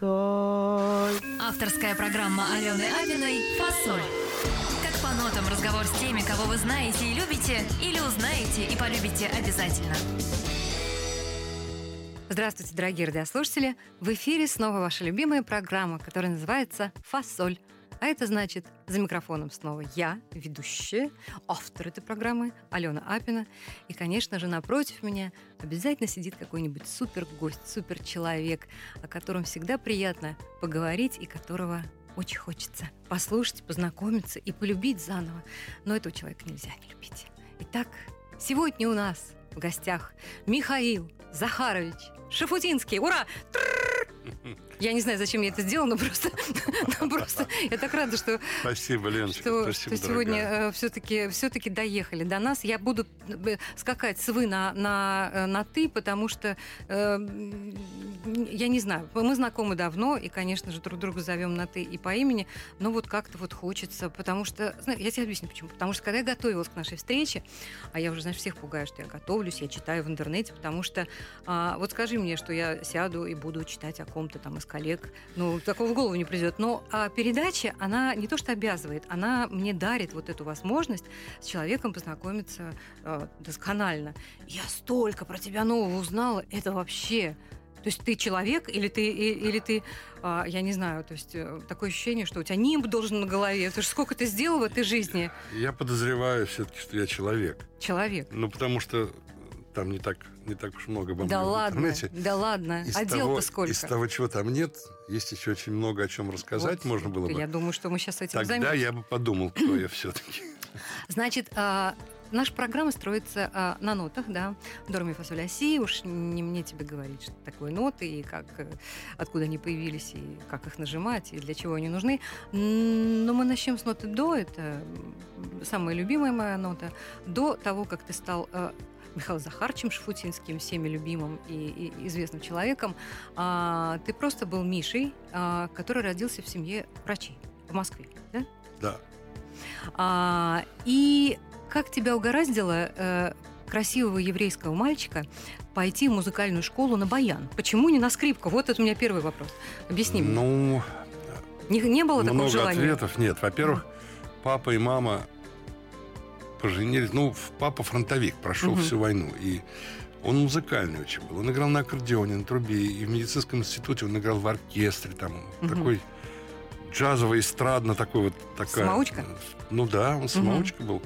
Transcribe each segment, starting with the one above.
Соль. Авторская программа Алены Апиной «Фасоль». Как по нотам разговор с теми, кого вы знаете и любите, или узнаете и полюбите обязательно. Здравствуйте, дорогие радиослушатели! В эфире снова ваша любимая программа, которая называется «Фасоль». А это значит, за микрофоном снова я, ведущая, автор этой программы, Алена Апина. И, конечно же, напротив меня обязательно сидит какой-нибудь супер-гость, супер-человек, о котором всегда приятно поговорить и которого очень хочется послушать, познакомиться и полюбить заново. Но этого человека нельзя не любить. Итак, сегодня у нас в гостях Михаил Захарович Шафутинский. Ура! Я не знаю, зачем я это сделала, но просто, но просто я так рада, что, Спасибо, Леночка. что, Спасибо, что сегодня дорогая. все-таки все доехали до нас. Я буду э, скакать с вы на, на, э, на ты, потому что э, я не знаю, мы знакомы давно, и, конечно же, друг друга зовем на ты и по имени, но вот как-то вот хочется, потому что, знаю, я тебе объясню почему. Потому что когда я готовилась к нашей встрече, а я уже, знаешь, всех пугаю, что я готовлюсь, я читаю в интернете, потому что а, вот скажи мне, что я сяду и буду читать о ком-то там из коллег, ну, такого в голову не придет. Но а, передача, она не то что обязывает, она мне дарит вот эту возможность с человеком познакомиться э, досконально. Я столько про тебя нового узнала, это вообще... То есть ты человек или ты, или ты, а, я не знаю, то есть э, такое ощущение, что у тебя нимб должен на голове, потому что сколько ты сделал в этой жизни. Я подозреваю все-таки, что я человек. Человек. Ну, потому что там не так, не так уж много обо Да в ладно, интернете. да ладно. Из а дел-то сколько? Из того, чего там нет, есть еще очень много о чем рассказать Вот, можно было бы. Я думаю, что мы сейчас этим Тогда займемся. я бы подумал, кто я все-таки. Значит, а, наша программа строится а, на нотах, да. Дорми фасоль оси, уж не мне тебе говорить, что такое ноты, и как, э, откуда они появились, и как их нажимать, и для чего они нужны. Но мы начнем с ноты до, это самая любимая моя нота, до того, как ты стал э, Михаилом Захарчем Шафутинским, всеми любимым и, и известным человеком, а, ты просто был Мишей, а, который родился в семье врачей в Москве, да? Да. А, и как тебя угораздило э, красивого еврейского мальчика пойти в музыкальную школу на баян? Почему не на скрипку? Вот это у меня первый вопрос. Объясни мне. Ну, Не, не было такого много желания? ответов нет. Во-первых, папа и мама поженились. Ну, папа фронтовик, прошел Мгм. всю войну. И он музыкальный очень был. Он играл на аккордеоне, на трубе. И в медицинском институте он играл в оркестре. Там Мгм. такой джазовый, эстрадно такой вот. Такая, Самоучка? Ну да, он самоучка был.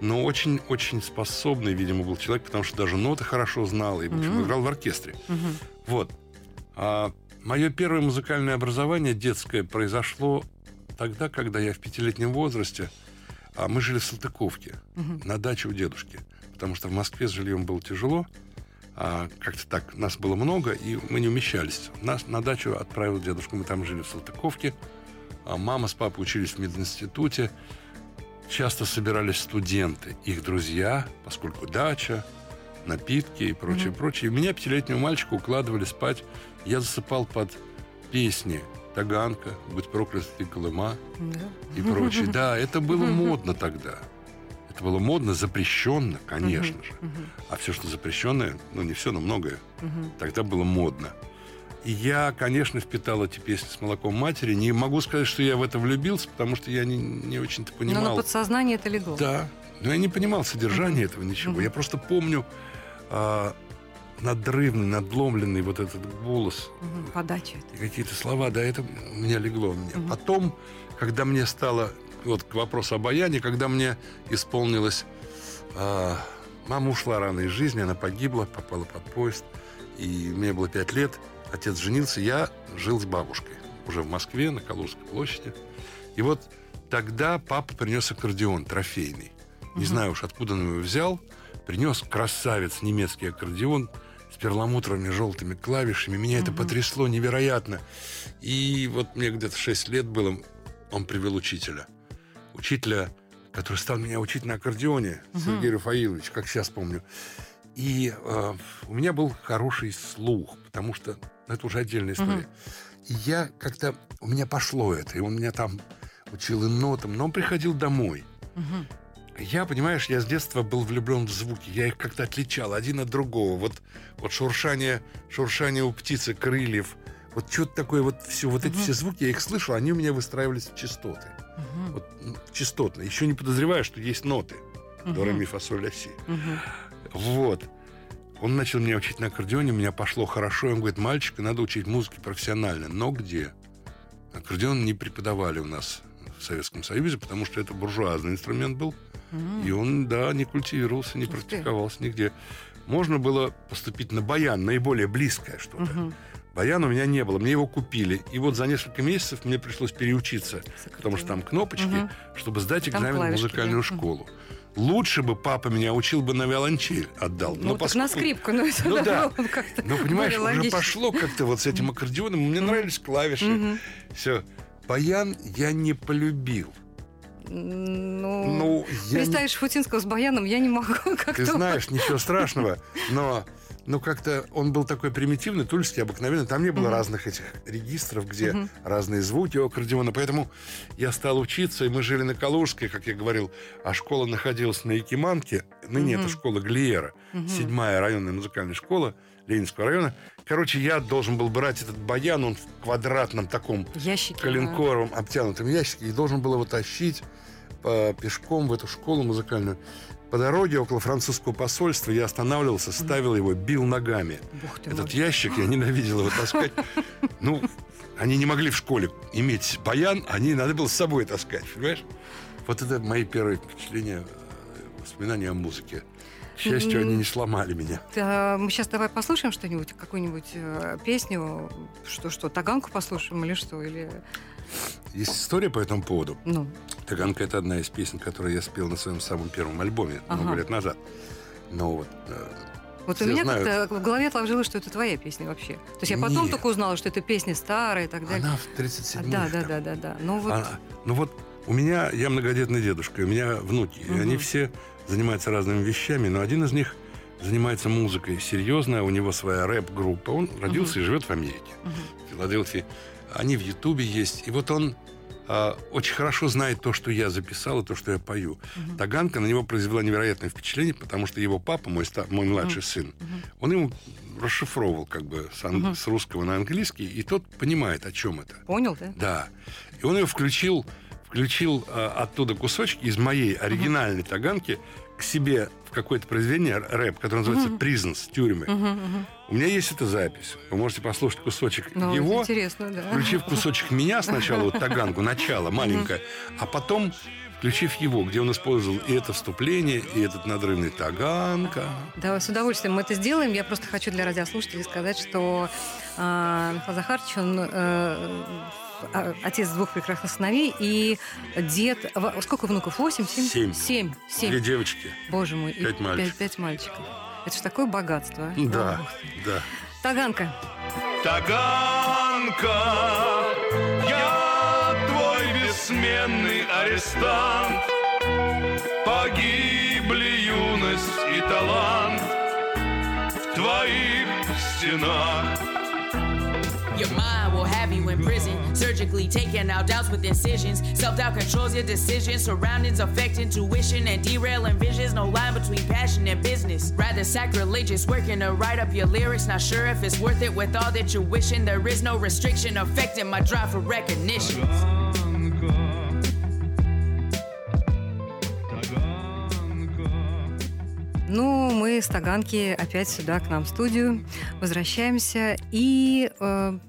Но очень-очень способный, видимо, был человек, потому что даже ноты хорошо знал и, в общем, Мгм. играл в оркестре. Мгм. Вот. А мое первое музыкальное образование детское произошло тогда, когда я в пятилетнем возрасте, а мы жили в Салтыковке, Мгм. на даче у дедушки, потому что в Москве с жильем было тяжело, а как-то так, нас было много, и мы не умещались. Нас на дачу отправил дедушка, мы там жили в Салтыковке, а мама с папой учились в мединституте, часто собирались студенты, их друзья, поскольку дача, напитки и прочее, Мгм. прочее. И меня, пятилетнего мальчика, укладывали спать. Я засыпал под песни «Таганка», «Будь проклят ты, Колыма» Да. и прочее. Да, это было модно тогда. Это было модно, запрещенно, конечно же. А все, что запрещенное, ну не все, но многое, тогда было модно. И я, конечно, впитал эти песни с молоком матери. Не могу сказать, что я в это влюбился, потому что я не, не очень-то Но понимал. на подсознание это легло. Да, но я не понимал содержания этого ничего. Я просто помню а, надрывный, надломленный вот этот голос Мгм. Подача и какие-то слова. Да, это у меня легло. у меня. Мгм. Потом, когда мне стало, вот к вопросу обаяния, когда мне исполнилось... а, мама ушла рано из жизни, она погибла, попала под поезд. И мне было пять лет. Отец женился, я жил с бабушкой. Уже в Москве, на Калужской площади. И вот тогда папа принес аккордеон трофейный. Не Мгм. знаю уж, откуда он его взял. Принес красавец немецкий аккордеон перламутровыми желтыми клавишами. Меня это Мгм. потрясло невероятно. И вот мне где-то 6 лет было, он привел учителя. Учителя, который стал меня учить на аккордеоне, Мгм. Сергей Рафаилович, как сейчас помню. И э, у меня был хороший слух, потому что ну, это уже отдельная история. И я как-то, у меня пошло это, и он меня там учил и нотам, но он приходил домой. Мгм. Я, понимаешь, я с детства был влюблен в звуки. Я их как-то отличал один от другого. Вот, вот шуршание, шуршание у птицы крыльев. Вот что-то такое, вот все, вот эти все звуки, я их слышал, они у меня выстраивались в частоты. Мгм. Вот, частотно. Еще не подозреваю, что есть ноты. До, ре, ми, фа, соль, ля, си. Мгм. Вот. Он начал меня учить на аккордеоне, у меня пошло хорошо. Он говорит, мальчика, надо учить музыке профессионально. Но где? Аккордеон не преподавали у нас в Советском Союзе, потому что это буржуазный инструмент был. И он, да, не культивировался, не практиковался нигде. Можно было поступить на баян, наиболее близкое что-то. Мгм. Баяна у меня не было, мне его купили. И вот за несколько месяцев мне пришлось переучиться, С потому что там кнопочки, Мгм. чтобы сдать экзамен в музыкальную да. Школу. Лучше бы папа меня учил бы на виолончель, отдал. Ну, на поскольку- скрипку, ну это Ну да, как-то Ну, понимаешь, уже логично. пошло как-то вот с этим аккордеоном. Мне нравились клавиши. Мгм. Все. Баян я не полюбил. Ну, Ну, я не- представишь Футинского с баяном, я не могу как-то... Ты знаешь, ничего страшного, но ну как-то он был такой примитивный, тульский, обыкновенный. Там не было Мгм. разных этих регистров, где Мгм. разные звуки у аккордеона. Поэтому я стал учиться, и мы жили на Калужской, как я говорил, а школа находилась на Якиманке. Ныне Мгм. это школа Глиера, седьмая районная музыкальная школа Ленинского района. Короче, я должен был брать этот баян, он в квадратном таком Ящики. коленкоровом обтянутом ящике и должен был его тащить пешком в эту школу музыкальную. По дороге около французского посольства я останавливался, ставил его, бил ногами. Этот мой. ящик, я ненавидел его таскать. Ну, они не могли в школе иметь баян, они надо было с собой таскать, понимаешь? Вот это мои первые впечатления, э, воспоминания о музыке. К счастью, они не сломали меня. Да, мы сейчас давай послушаем что-нибудь, какую-нибудь э, песню, что что, таганку послушаем или что, или Есть история по этому поводу. ну, Таганка – это одна из песен, которую я спел на своем самом первом альбоме много Ага. лет назад. Но вот э, вот у Все меня знают. как-то в голове отложилось, что это твоя песня вообще. То есть я потом Нет. только узнала, что это песня старая и так далее. она в 37 да, да, да, да, да. Ну вот, ну вот у меня, я многодетный дедушка, у меня внуки, и Мгм. они все занимаются разными вещами, но один из них занимается музыкой серьезно, у него своя рэп-группа, он родился и живет в Америке, мгм. в Филадельфии. Они в Ютубе есть, и вот он а, очень хорошо знает то, что я записал, и то, что я пою. Мгм. Таганка на него произвела невероятное впечатление, потому что его папа, мой, ста- мой младший сын, Мгм. он ему расшифровывал как бы с, ан- Мгм. с русского на английский, и тот понимает, о чем это. понял, да? Да. И он ее включил, включил а, оттуда кусочки из моей оригинальной таганки к себе в какое-то произведение рэп, которое называется. «Prisons», «Тюрьмы». Мгм, мгм. У меня есть эта запись. Вы можете послушать кусочек Ну, его, интересно, да. включив кусочек меня сначала, вот таганку, начало маленькое, а потом включив его, где он использовал и это вступление, и этот надрывный таганка. Да, с удовольствием мы это сделаем. Я просто хочу для радиослушателей сказать, что а, Михаил Захарович, он э, а, отец двух прекрасных сыновей и дед... Сколько внуков? Восемь? Семь? Семь. Семь. Две девочки. Боже мой. Пять мальчиков. Пять, пять мальчиков. Это же такое богатство. а. Да, да. Таганка. Таганка, я твой бессменный арестант. Погибли юность и талант в твоих стенах. Your mind will have you in prison, surgically taking out doubts with incisions. Self doubt controls your decisions, surroundings affect intuition and derailing visions. No line between passion and business. Rather sacrilegious, working to write up your lyrics. Not sure if it's worth it with all that you're wishing. There is no restriction affecting my drive for recognition. Ну, мы с Таганки опять сюда, к нам в студию. Возвращаемся. И э,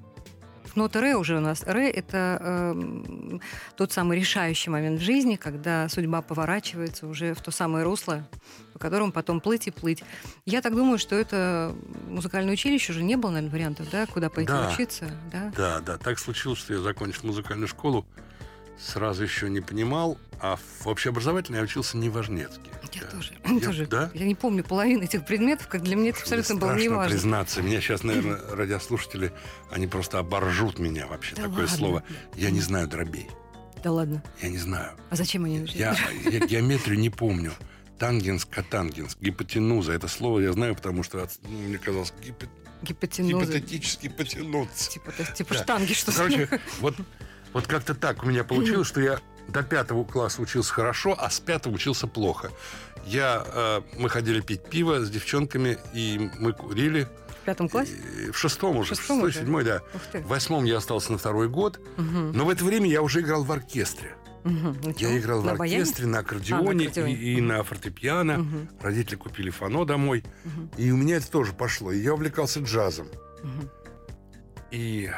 нота ре уже у нас. Ре — это э, тот самый решающий момент в жизни, когда судьба поворачивается уже в то самое русло, по которому потом плыть и плыть. Я так думаю, что это музыкальное училище уже не было, наверное, вариантов, да, куда пойти Да. учиться, да? Да, да, так случилось, что я закончил музыкальную школу, сразу еще не понимал, а в общеобразовательной я учился не в Важнецке. Я Да. тоже. Я- тоже. Да? Я не помню половину этих предметов, как для меня это абсолютно было страшно неважно. признаться. Меня сейчас, наверное, радиослушатели, они просто оборжут меня вообще. Да Такое ладно. слово. Я не знаю дробей. Да ладно. Я не знаю. А зачем они нужны? Я, я геометрию не помню. Тангенс, котангенс, гипотенуза. Это слово я знаю, потому что от- ну, мне казалось гипо- Гипотенуза. гипотетически потянуться. Типа, типа Да. штанги, что Короче, вот, вот как-то так у меня получилось, что я до пятого класса учился хорошо, а с пятого учился плохо. Я, э, мы ходили пить пиво с девчонками, и мы курили. В пятом классе? И в шестом уже, В шестом шестой, уже? седьмой, да. В восьмом я остался на второй год, Мгм. но в это время я уже играл в оркестре. Ну чё, Я играл в на баяне? оркестре, на аккордеоне, аккордеоне. И, и на фортепиано. Мгм. Родители купили фано домой. Мгм. И у меня это тоже пошло. И я увлекался джазом. Мгм. И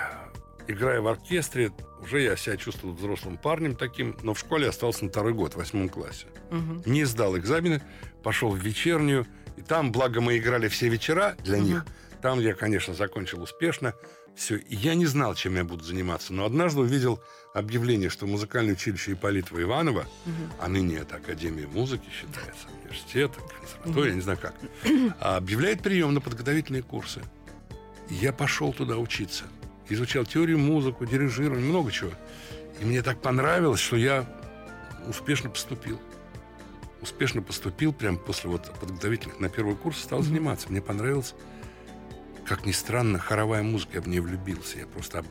играя в оркестре, уже я себя чувствовал взрослым парнем таким, но в школе остался на второй год, в восьмом классе. Мгм. Не сдал экзамены, пошел в вечернюю, и там, благо мы играли все вечера для Мгм. них, там я, конечно, закончил успешно. Все. И я не знал, чем я буду заниматься, но однажды увидел объявление, что музыкальное училище Ипполитова Иванова, Мгм. а ныне это Академия музыки считается, университет, консерватория, я не знаю как, а объявляет прием на подготовительные курсы. И я пошел туда учиться. Изучал теорию музыку, дирижирование, много чего. И мне так понравилось, что я успешно поступил. Успешно поступил прямо после вот подготовительных на первый курс, стал заниматься. Мне понравилось, как ни странно, хоровая музыка. Я в нее влюбился. Я просто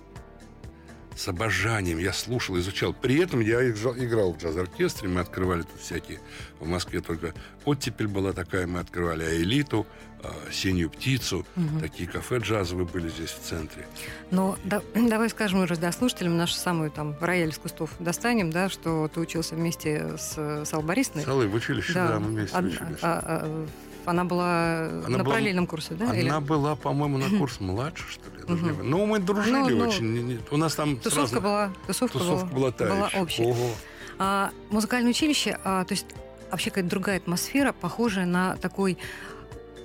с обожанием я слушал, изучал. При этом я играл, в джаз-оркестре, мы открывали тут всякие... В Москве только оттепель была такая, мы открывали «Аэлиту», а, «Синюю птицу». Мгм. Такие кафе джазовые были здесь в центре. Но да- давай скажем уже радиослушателям нашу самую там рояль из кустов достанем, да, что ты учился вместе с, с Аллой Борисовной. Целый в училище, да, мы вместе Од- учились. а- а- она была Она на была- параллельном курсе, да? Она или- была, по-моему, на курс младше, что ли. помню. Ну, мы дружили Ну, ну, очень. У нас там Тусовка сразу... была, тусовка, Тусовка была та была еще. общая. Ого. А музыкальное училище, а, то есть вообще какая-то другая атмосфера, похожая на такой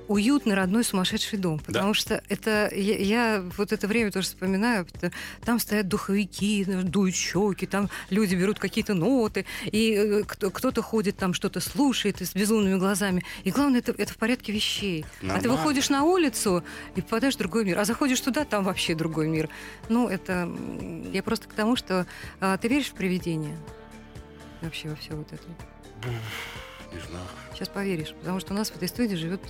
уютный, родной, сумасшедший дом. Потому что это я, я вот это время тоже вспоминаю. там стоят духовики, дуют щеки, там люди берут какие-то ноты, и э, кто- кто-то ходит там что-то слушает и с безумными глазами. И главное, это, это в порядке вещей. А ты Нормально. выходишь на улицу и попадаешь в другой мир. А заходишь туда, там вообще другой мир. Ну, это... Я просто к тому, что... а, ты веришь в привидения? Вообще во все вот это. Не знаю. Сейчас поверишь, потому что у нас в этой студии живет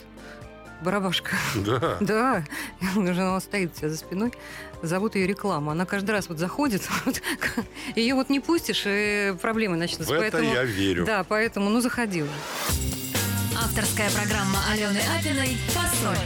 барабашка. Да. Да, уже она стоит у тебя за спиной. Зовут ее реклама. Она каждый раз вот заходит, вот, ее вот не пустишь, и проблемы начнутся. В это Поэтому- я верю. Да, поэтому, ну, заходи уже. Авторская программа Алены Апиной «Фасоль».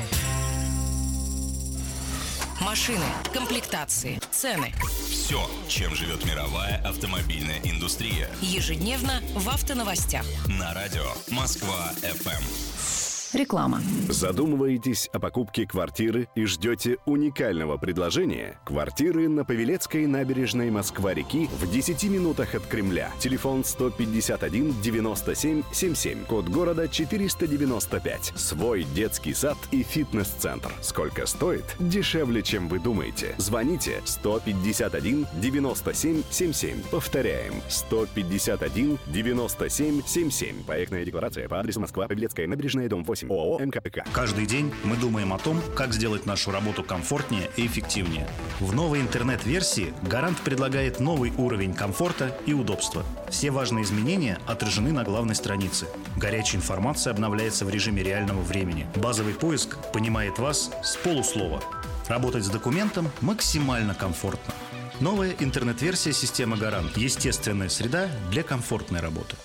Машины, комплектации, цены. Все, чем живет мировая автомобильная индустрия. Ежедневно в автоновостях. На радио Москва ФМ. Реклама. Задумываетесь о покупке квартиры и ждете уникального предложения? Квартиры на Павелецкой набережной Москва-реки в 10 минутах от Кремля. Телефон 151 97 77. Код города 495. Свой детский сад и фитнес-центр. Сколько стоит? Дешевле, чем вы думаете. Звоните 151 97 77. Повторяем. 151 97 77. Проектная декларация по адресу Москва, Павелецкая набережная, дом 8. ООО МКПК. Каждый день мы думаем о том, как сделать нашу работу комфортнее и эффективнее. В новой интернет-версии Гарант предлагает новый уровень комфорта и удобства. Все важные изменения отражены на главной странице. Горячая информация обновляется в режиме реального времени. Базовый поиск понимает вас с полуслова. Работать с документом максимально комфортно. Новая интернет-версия системы Гарант. Естественная среда для комфортной работы.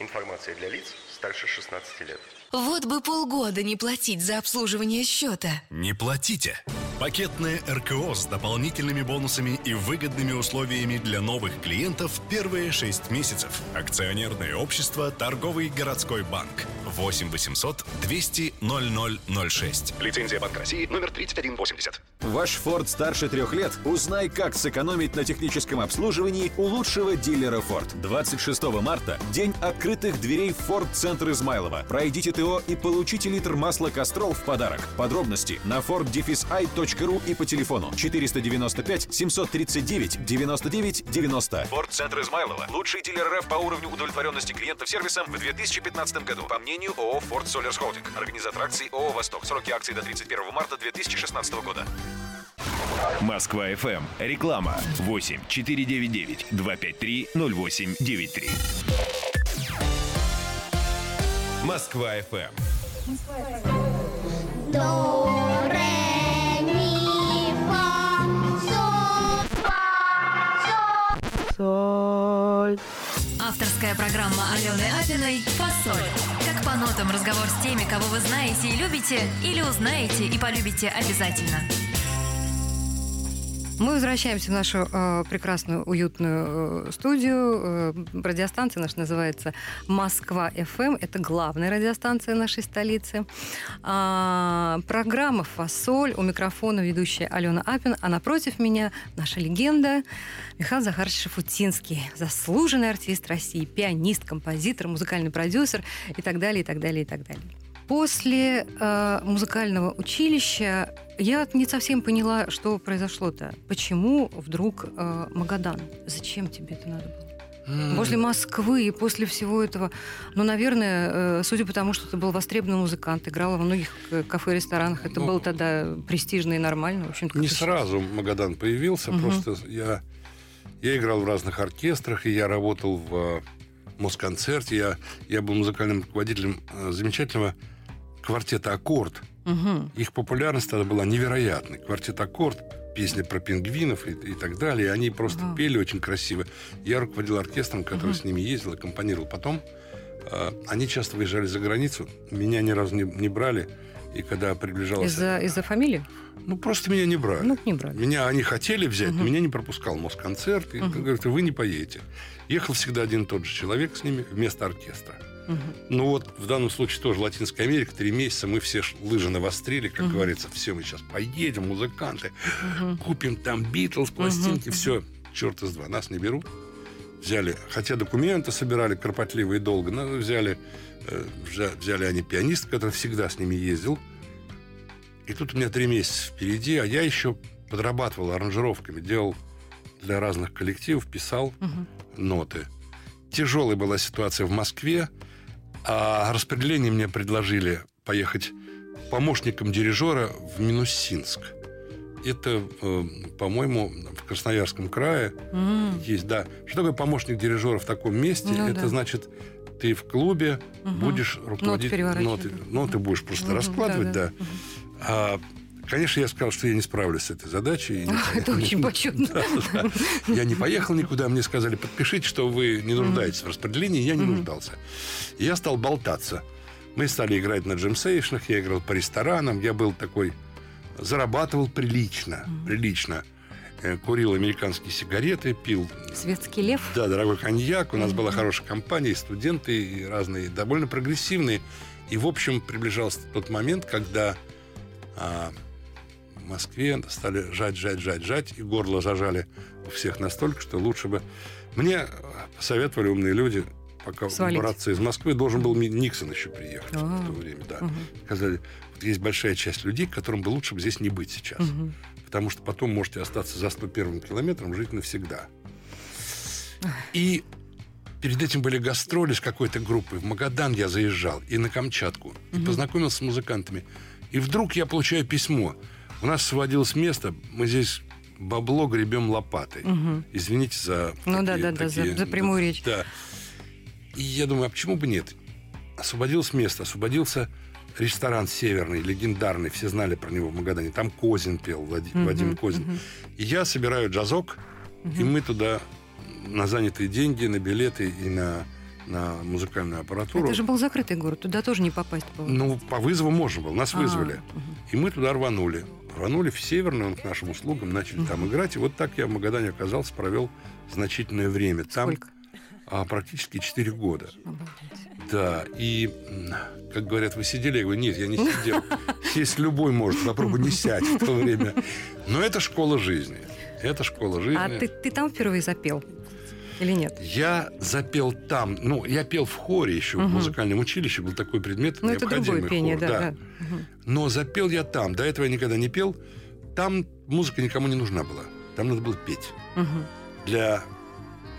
Информация для лиц старше 16 лет. Вот бы полгода не платить за обслуживание счета. Не платите. Пакетное РКО с дополнительными бонусами и выгодными условиями для новых клиентов первые 6 месяцев. Акционерное общество «Торговый городской банк». 8 800 200 0006. Лицензия Банка России номер 3180. Ваш Ford старше трех лет? Узнай, как сэкономить на техническом обслуживании у лучшего дилера Ford. 26 марта – день открытых дверей в Ford Центр Измайлова. Пройдите ТО и получите литр масла «Кастрол» в подарок. Подробности на ford-i.ru и по телефону 495 739 99 90. Ford Центр Измайлова – лучший дилер РФ по уровню удовлетворенности клиентов сервисом в 2015 году. По мнению ООО «Ford Solers Holding». Организатор акций ООО «Восток». Сроки акций до 31 марта 2016 года. Москва ФМ. Реклама 8 499 253 0893. Москва ФМ. До, ре, ми, фа, соль, фа, соль. Авторская программа Алены Апиной «Фасоль». Как по нотам разговор с теми, кого вы знаете и любите, или узнаете и полюбите обязательно. Мы возвращаемся в нашу э, прекрасную, уютную э, студию. Э, радиостанция наша называется «Москва ФМ». Это главная радиостанция нашей столицы. А, программа «Фасоль». У микрофона ведущая Алена Апин. А напротив меня наша легенда Михаил Захарович Шафутинский. Заслуженный артист России, пианист, композитор, музыкальный продюсер и так далее, и так далее, и так далее. После э, музыкального училища я не совсем поняла, что произошло-то. Почему вдруг э, Магадан? Зачем тебе это надо было? После Москвы и после всего этого, ну, наверное, э, судя по тому, что ты был востребованный музыкант, играл во многих кафе, ресторанах, это Ну, было тогда престижно и нормально. В общем Не сразу Магадан появился, Мгм. просто я, я играл в разных оркестрах, и я работал в э, Москонцерте, я, я был музыкальным руководителем э, замечательного квартета «Аккорд». Мгм. Их популярность тогда была невероятной. Квартет «Аккорд», песни про пингвинов и, и так далее. Они просто Ага. пели очень красиво. Я руководил оркестром, который Мгм. с ними ездил, аккомпанировал. Потом э, они часто выезжали за границу. Меня ни разу не, не брали. И когда приближалась... Из-за из фамилии? Ну, просто меня не брали. Ну, не брали. Меня они хотели взять, но Мгм. меня не пропускал Москонцерт. И Мгм. говорят, вы не поедете. Ехал всегда один и тот же человек с ними вместо оркестра. Ну вот в данном случае тоже Латинская Америка, три месяца, мы все лыжи навострили, как Мгм. говорится, все, мы сейчас поедем, музыканты, Мгм. купим там Битлз, пластинки, Мгм. все, черт из два, нас не берут. Взяли, хотя документы собирали кропотливо и долго, но взяли, э, взя- взяли они пианиста, который всегда с ними ездил. И тут у меня три месяца впереди, а я еще подрабатывал аранжировками, делал для разных коллективов, писал Мгм. ноты. Тяжелая была ситуация в Москве, а распределение мне предложили поехать помощником дирижера в Минусинск. Это, э, по-моему, в Красноярском крае М. есть, да. Что такое помощник дирижера в таком месте? Ну Это да. значит, ты в клубе Мгм. будешь руководить... ноты, да. ноты будешь просто Мгм, раскладывать, да. да-да. А, конечно, я сказал, что я не справлюсь с этой задачей. не Это очень почетно. Да, да. Я не поехал никуда, мне сказали, подпишите, что вы не нуждаетесь в распределении, я не Мгм. нуждался. Я стал болтаться. Мы стали играть на джемсейшнах, я играл по ресторанам, я был такой, зарабатывал прилично, прилично. Э, Курил американские сигареты, пил Светский лев. да, дорогой коньяк. У нас была хорошая компания, и студенты, и разные, довольно прогрессивные. И, в общем, приближался тот момент, когда а, в Москве стали жать, жать, жать, жать, и горло зажали у всех настолько, что лучше бы... Мне посоветовали умные люди, пока Свалить. убраться из Москвы, должен был Никсон еще приехать А. в то время, да. Мгм. Сказали, вот есть большая часть людей, которым бы лучше бы здесь не быть сейчас. Мгм. Потому что потом можете остаться за 101 километром, жить навсегда. И перед этим были гастроли с какой-то группой. В Магадан я заезжал и на Камчатку. И Мгм. познакомился с музыкантами. И вдруг я получаю письмо. У нас сводилось место, мы здесь бабло гребем лопатой. Мгм. Извините за... Ну да, такие- да, да, за- такие- за прямую речь. Да. И я думаю, а почему бы нет? Освободилось место, освободился ресторан северный, легендарный, все знали про него в Магадане. Там Козин пел, Влади- Мгм, Вадим Козин. мгм. И я собираю джазок, и мы туда на занятые деньги, на билеты и на, на музыкальную аппаратуру. Это же был закрытый город, туда тоже не попасть было. Ну, по вызову можно было, нас А, вызвали. И мы туда рванули. Рванули в Северную, к нашим услугам, начали там играть. И вот так я в Магадане оказался, провел значительное время. Там а, практически 4 года. Да, и, как говорят, вы сидели? Я говорю, нет, я не сидел. Сесть любой может, попробуй не сядь в то время. Но это школа жизни. Это школа жизни. А ты, ты там впервые запел? Или нет? Я запел там, ну, я пел в хоре еще в Мгм. музыкальном училище, был такой предмет, Ну, это другое пение, хор, да. да. Мгм. Но запел я там. До этого я никогда не пел. Там музыка никому не нужна была. Там надо было петь. Мгм. Для,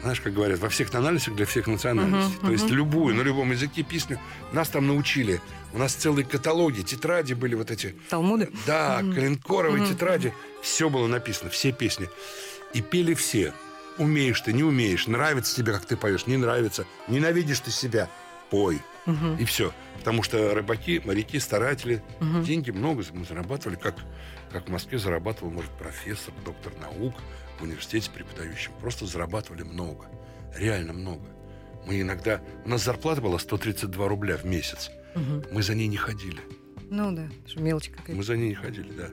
знаешь, как говорят, во всех тональностях, для всех национальностей. Мгм, То есть мгм. любую, на любом языке песню. Нас там научили. У нас целые каталоги, тетради были вот эти. Талмуды? Да, Мгм. коленкоровые тетради. Все было написано, все песни. И пели все. Умеешь ты, не умеешь. Нравится тебе, как ты поешь, не нравится. Ненавидишь ты себя. Пой. Мгм. И все. Потому что рыбаки, моряки, старатели, Мгм. деньги много мы зарабатывали, как, как в Москве зарабатывал, может, профессор, доктор наук в университете преподающим. Просто зарабатывали много. Реально много. Мы иногда... У нас зарплата была 132 рубля в месяц. Мгм. Мы за ней не ходили. Ну да, мелочь какая-то. Мы за ней не ходили, да.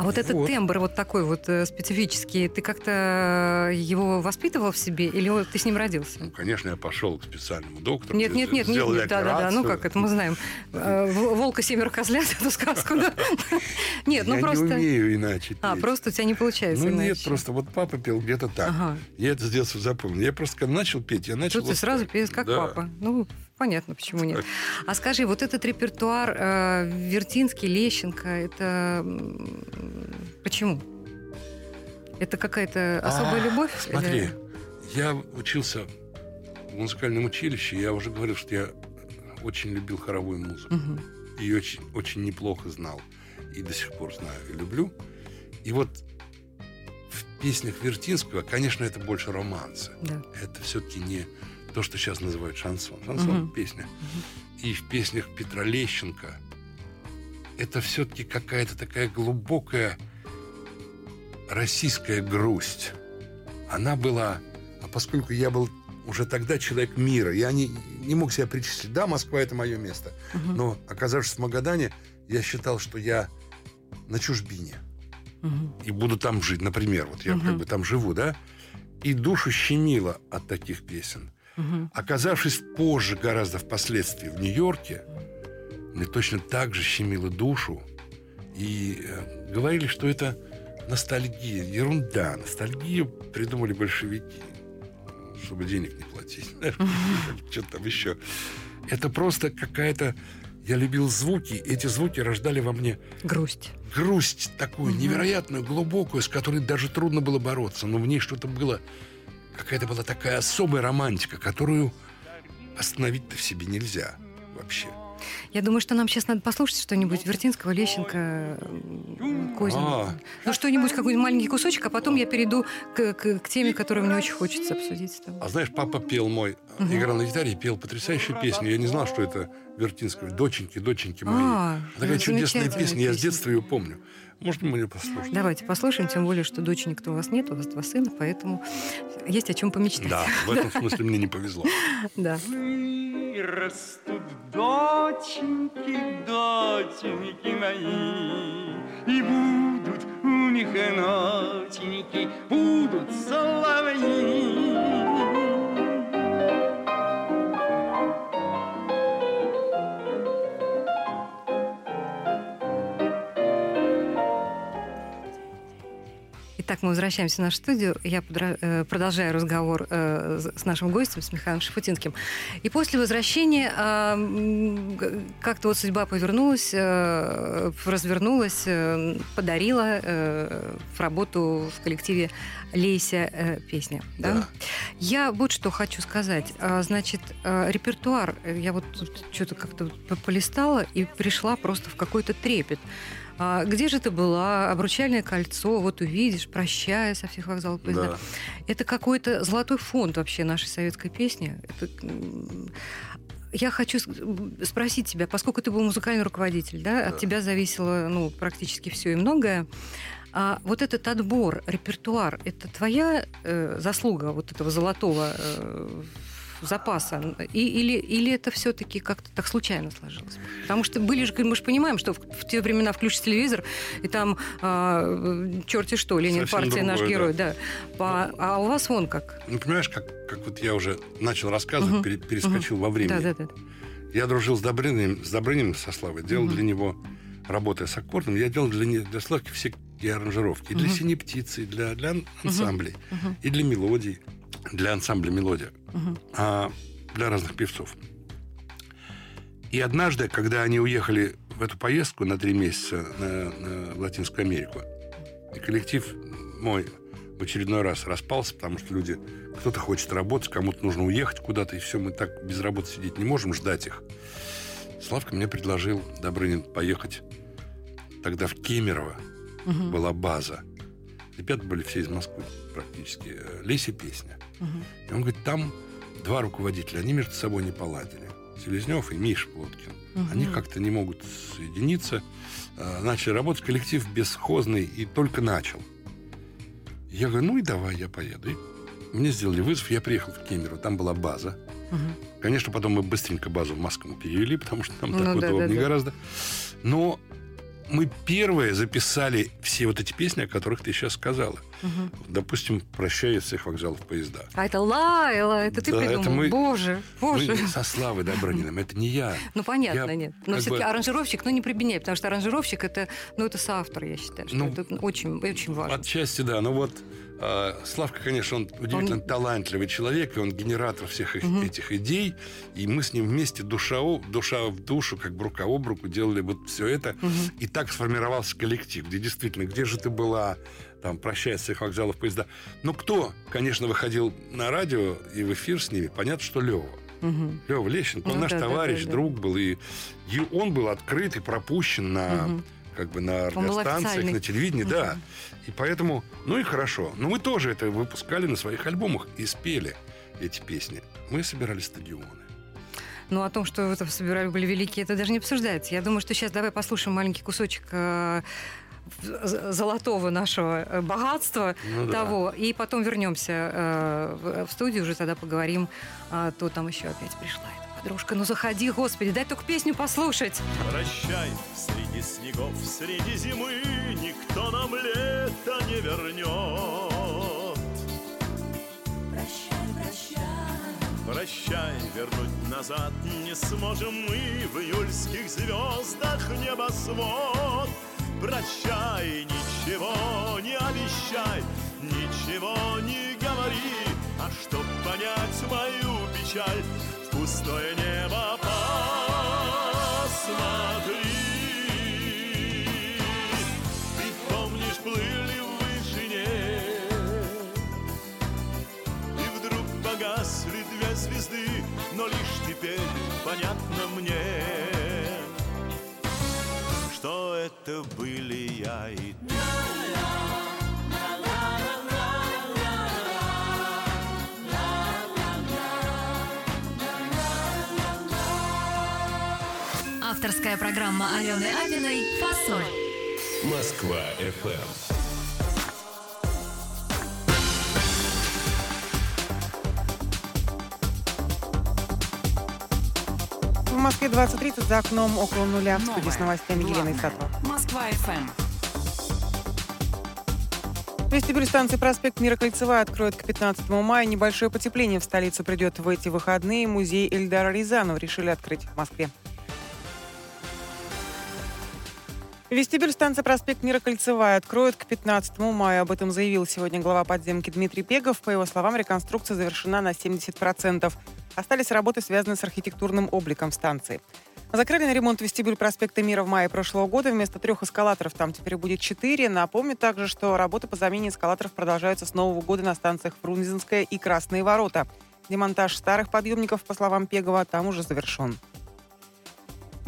А вот этот Вот. тембр вот такой вот э, специфический, ты как-то его воспитывал в себе или ты с ним родился? Ну, конечно, я пошел к специальному доктору. Нет, нет, нет, нет, нет, да, да, да, ну как это мы знаем. Э, Волка семеро козлят, эту сказку, да? Нет, ну я просто... не умею иначе А, просто у тебя не получается Ну нет, просто вот папа пел где-то так. Я это с детства запомнил. Я просто начал петь, я начал... Тут ты сразу пеешь как папа. Ну, понятно, почему нет. А скажи, вот этот репертуар э, Вертинский, Лещенко, это почему? Это какая-то особая А, любовь? Смотри, Или- я учился в музыкальном училище, я уже говорил, что я очень любил хоровую музыку. Мгм. И очень, очень неплохо знал. И до сих пор знаю и люблю. И вот в песнях Вертинского, конечно, это больше романсы. Да. Это все-таки не то, что сейчас называют шансон. Шансон Мгм. песня. И в песнях Петра Лещенко это все-таки какая-то такая глубокая российская грусть. Она была, а поскольку я был уже тогда человек мира, я не, не мог себя причислить. Да, Москва это мое место. Мгм. Но оказавшись в Магадане, я считал, что я на чужбине Мгм. и буду там жить. Например, вот я Мгм. как бы там живу, да? И душу щемило от таких песен. Мгм. Оказавшись позже, гораздо впоследствии в Нью-Йорке, мне точно так же щемило душу. И э, говорили, что это ностальгия, ерунда. Ностальгию придумали большевики, чтобы денег не платить. Что-то там еще. Это просто какая-то... Я любил звуки, эти звуки рождали во мне Грусть. грусть такую невероятную, глубокую, с которой даже трудно было бороться. Но в ней что-то было, какая-то была такая особая романтика, которую остановить-то в себе нельзя вообще. Я думаю, что нам сейчас надо послушать что-нибудь Вертинского, Лещенко, Козина. А. Ну, что-нибудь, какой-нибудь маленький кусочек, а потом я перейду к, к- к теме, которую мне очень хочется обсудить. А знаешь, папа пел мой, Мгм. играл на гитаре и пел потрясающую песню. Я не знал, что это Вертинского. «Доченьки, доченьки мои». А, Такая чудесная замечательная песня, я с песня. детства ее помню. Может, мы ее послушаем? Давайте послушаем, тем более, что доченек-то у вас нет, у вас два сына, поэтому есть о чем помечтать. Да, в этом смысле мне не повезло. Да. Вырастут доченьки, доченьки мои, И будут у них и ноченьки, будут соловьи. Итак, мы возвращаемся в нашу студию. Я подра- э, продолжаю разговор э, с нашим гостем, с Михаилом Шафутинским. И после возвращения г- как-то вот судьба повернулась, э, развернулась, э, подарила э, в работу в коллективе «Лейся э, песня». Да? Да. Я вот что хочу сказать. А, Значит, э, репертуар, э, я вот тут что-то как-то полистала и пришла просто в какой-то трепет. А, где же ты была? Обручальное кольцо, вот увидишь, прощая со всех вокзалов поезда. Да. Это какой-то золотой фонд вообще нашей советской песни. Это, я хочу спросить тебя, поскольку ты был музыкальный руководитель, да, от тебя зависело ну, практически все и многое. А вот этот отбор, репертуар, это твоя э, заслуга вот этого золотого э, запаса? И, или, или это все-таки как-то так случайно сложилось? Потому что были же, мы же понимаем, что в, в те времена включишь телевизор, и там а, черти что, Ленин, Совсем партия, наш другое, герой, да. да. По- а у вас вон как? Ну, понимаешь, как, как вот я уже начал рассказывать, пере- перескочил Мгм. во времени. Да, да, да. Я дружил с Добрыниным, с Добрыниным, со Славой, делал Мгм. для него, работая с аккордом, я делал для, для Славки все и аранжировки. И для Мгм. синей птицы, и для, для ансамблей, Мгм. и для мелодий, для ансамбля мелодия, Мгм. а для разных певцов. И однажды, когда они уехали в эту поездку на три месяца на, на Латинскую Америку, и коллектив мой в очередной раз распался, потому что люди, кто-то хочет работать, кому-то нужно уехать куда-то, и все, мы так без работы сидеть не можем, ждать их. Славка мне предложил, Добрынин, поехать тогда в Кемерово, Мгм. была база. Ребята были все из Москвы практически. Леся песня. Мгм. И он говорит, там два руководителя, они между собой не поладили. Селезнев и Миша Плоткин. Мгм. Они как-то не могут соединиться. Э, Начали работать, коллектив бесхозный и только начал. Я говорю, ну и давай, я поеду. И мне сделали вызов, я приехал в Кемерово, там была база. Конечно, потом мы быстренько базу в Москву перевели, потому что нам Ну так да, да, удобнее да. гораздо. Но мы первые записали все вот эти песни, о которых ты сейчас сказала. Мгм. Допустим, «Прощай из всех вокзалов поезда». А это Лайла, это ты Да, придумал. это мы- Боже, боже. Мы со Славой Добрыниным, это не я. Ну, понятно, Я нет. Но все-таки бы- аранжировщик, ну, не прибедняй, потому что аранжировщик это, ну, это соавтор, я считаю, что Ну, это очень, очень важно. Отчасти, да. Но вот э, Славка, конечно, он удивительно Он- талантливый человек, и он генератор всех их- Мгм. этих идей. И мы с ним вместе душа, душа в душу, как бы рука об руку делали вот все это. Мгм. И так сформировался коллектив, где действительно, где же ты была, там, прощай с всех вокзалов поезда. Но кто, конечно, выходил на радио и в эфир с ними, понятно, что Лева. Мгм. Лева Лещенко, он Ну наш да, товарищ, да, да. друг был, и, и он был открыт и пропущен на, Мгм. Как бы на радиостанциях, на телевидении, да. И поэтому, ну и хорошо. Но мы тоже это выпускали на своих альбомах и спели эти песни. Мы собирали стадионы. Ну, о том, что вы там собирали, были великие, это даже не обсуждается. Я думаю, что сейчас давай послушаем маленький кусочек э, золотого нашего э, богатства Ну да. того, и потом вернемся э, в, студию, уже тогда поговорим, а то там еще опять пришла эта подружка. Ну, заходи, господи, дай только песню послушать. Прощай, среди снегов, среди зимы Никто нам лето не вернет Прощай, прощай. Прощай, вернуть назад не сможем мы В июльских звездах небосвод Прощай, ничего не обещай Ничего не говори А чтоб понять мою печаль пустое небо посмотри Ты помнишь, плыли в вышине и вдруг погасли две звезды, но лишь теперь понятно мне, что это были я и ты. Авторская программа Алены Апиной «Фасоль». Москва FM. В Москве 20.30 за окном около нуля. В студии с новостями Елена Исатова. Москва ФМ. Вестибюль станции проспект Мира Кольцевая откроют к 15 мая. Небольшое потепление в столицу придет в эти выходные. Музей Эльдара Рязанова решили открыть в Москве. Вестибюль станции проспект Мира Кольцевая откроют к 15 мая. Об этом заявил сегодня глава подземки Дмитрий Пегов. По его словам, реконструкция завершена на 70%. Остались работы, связанные с архитектурным обликом станции. Закрыли на ремонт вестибюль проспекта Мира в мае прошлого года. Вместо трех эскалаторов там теперь будет четыре. Напомню также, что работы по замене эскалаторов продолжаются с нового года на станциях Фрунзенская и Красные ворота. Демонтаж старых подъемников, по словам Пегова, там уже завершен.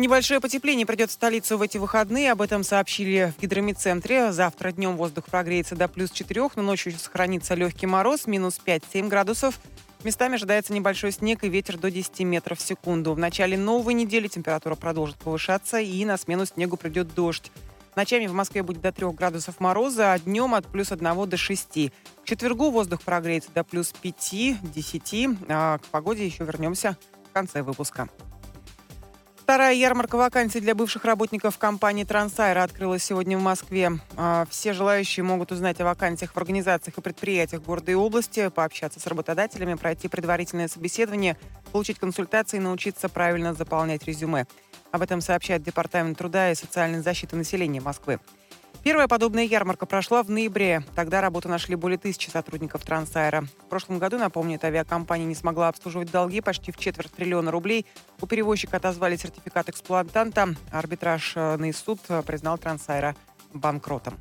Небольшое потепление придет в столицу в эти выходные. Об этом сообщили в гидромедцентре. Завтра днем воздух прогреется до плюс 4, но ночью сохранится легкий мороз, минус 5-7 градусов. Местами ожидается небольшой снег и ветер до 10 метров в секунду. В начале новой недели температура продолжит повышаться, и на смену снегу придет дождь. Ночами в Москве будет до 3 градусов мороза, а днем от плюс 1 до 6. К четвергу воздух прогреется до плюс 5-10. А к погоде еще вернемся в конце выпуска. Вторая ярмарка вакансий для бывших работников компании «Трансайра» открылась сегодня в Москве. А, Все желающие могут узнать о вакансиях в организациях и предприятиях города и области, пообщаться с работодателями, пройти предварительное собеседование, получить консультации и научиться правильно заполнять резюме. Об этом сообщает Департамент труда и социальной защиты населения Москвы. Первая подобная ярмарка прошла в ноябре. Тогда работу нашли более тысячи сотрудников Трансайра. В прошлом году, напомню, эта авиакомпания не смогла обслуживать долги почти в четверть триллиона рублей. У перевозчика отозвали сертификат эксплуатанта. Арбитражный суд признал Трансайра банкротом.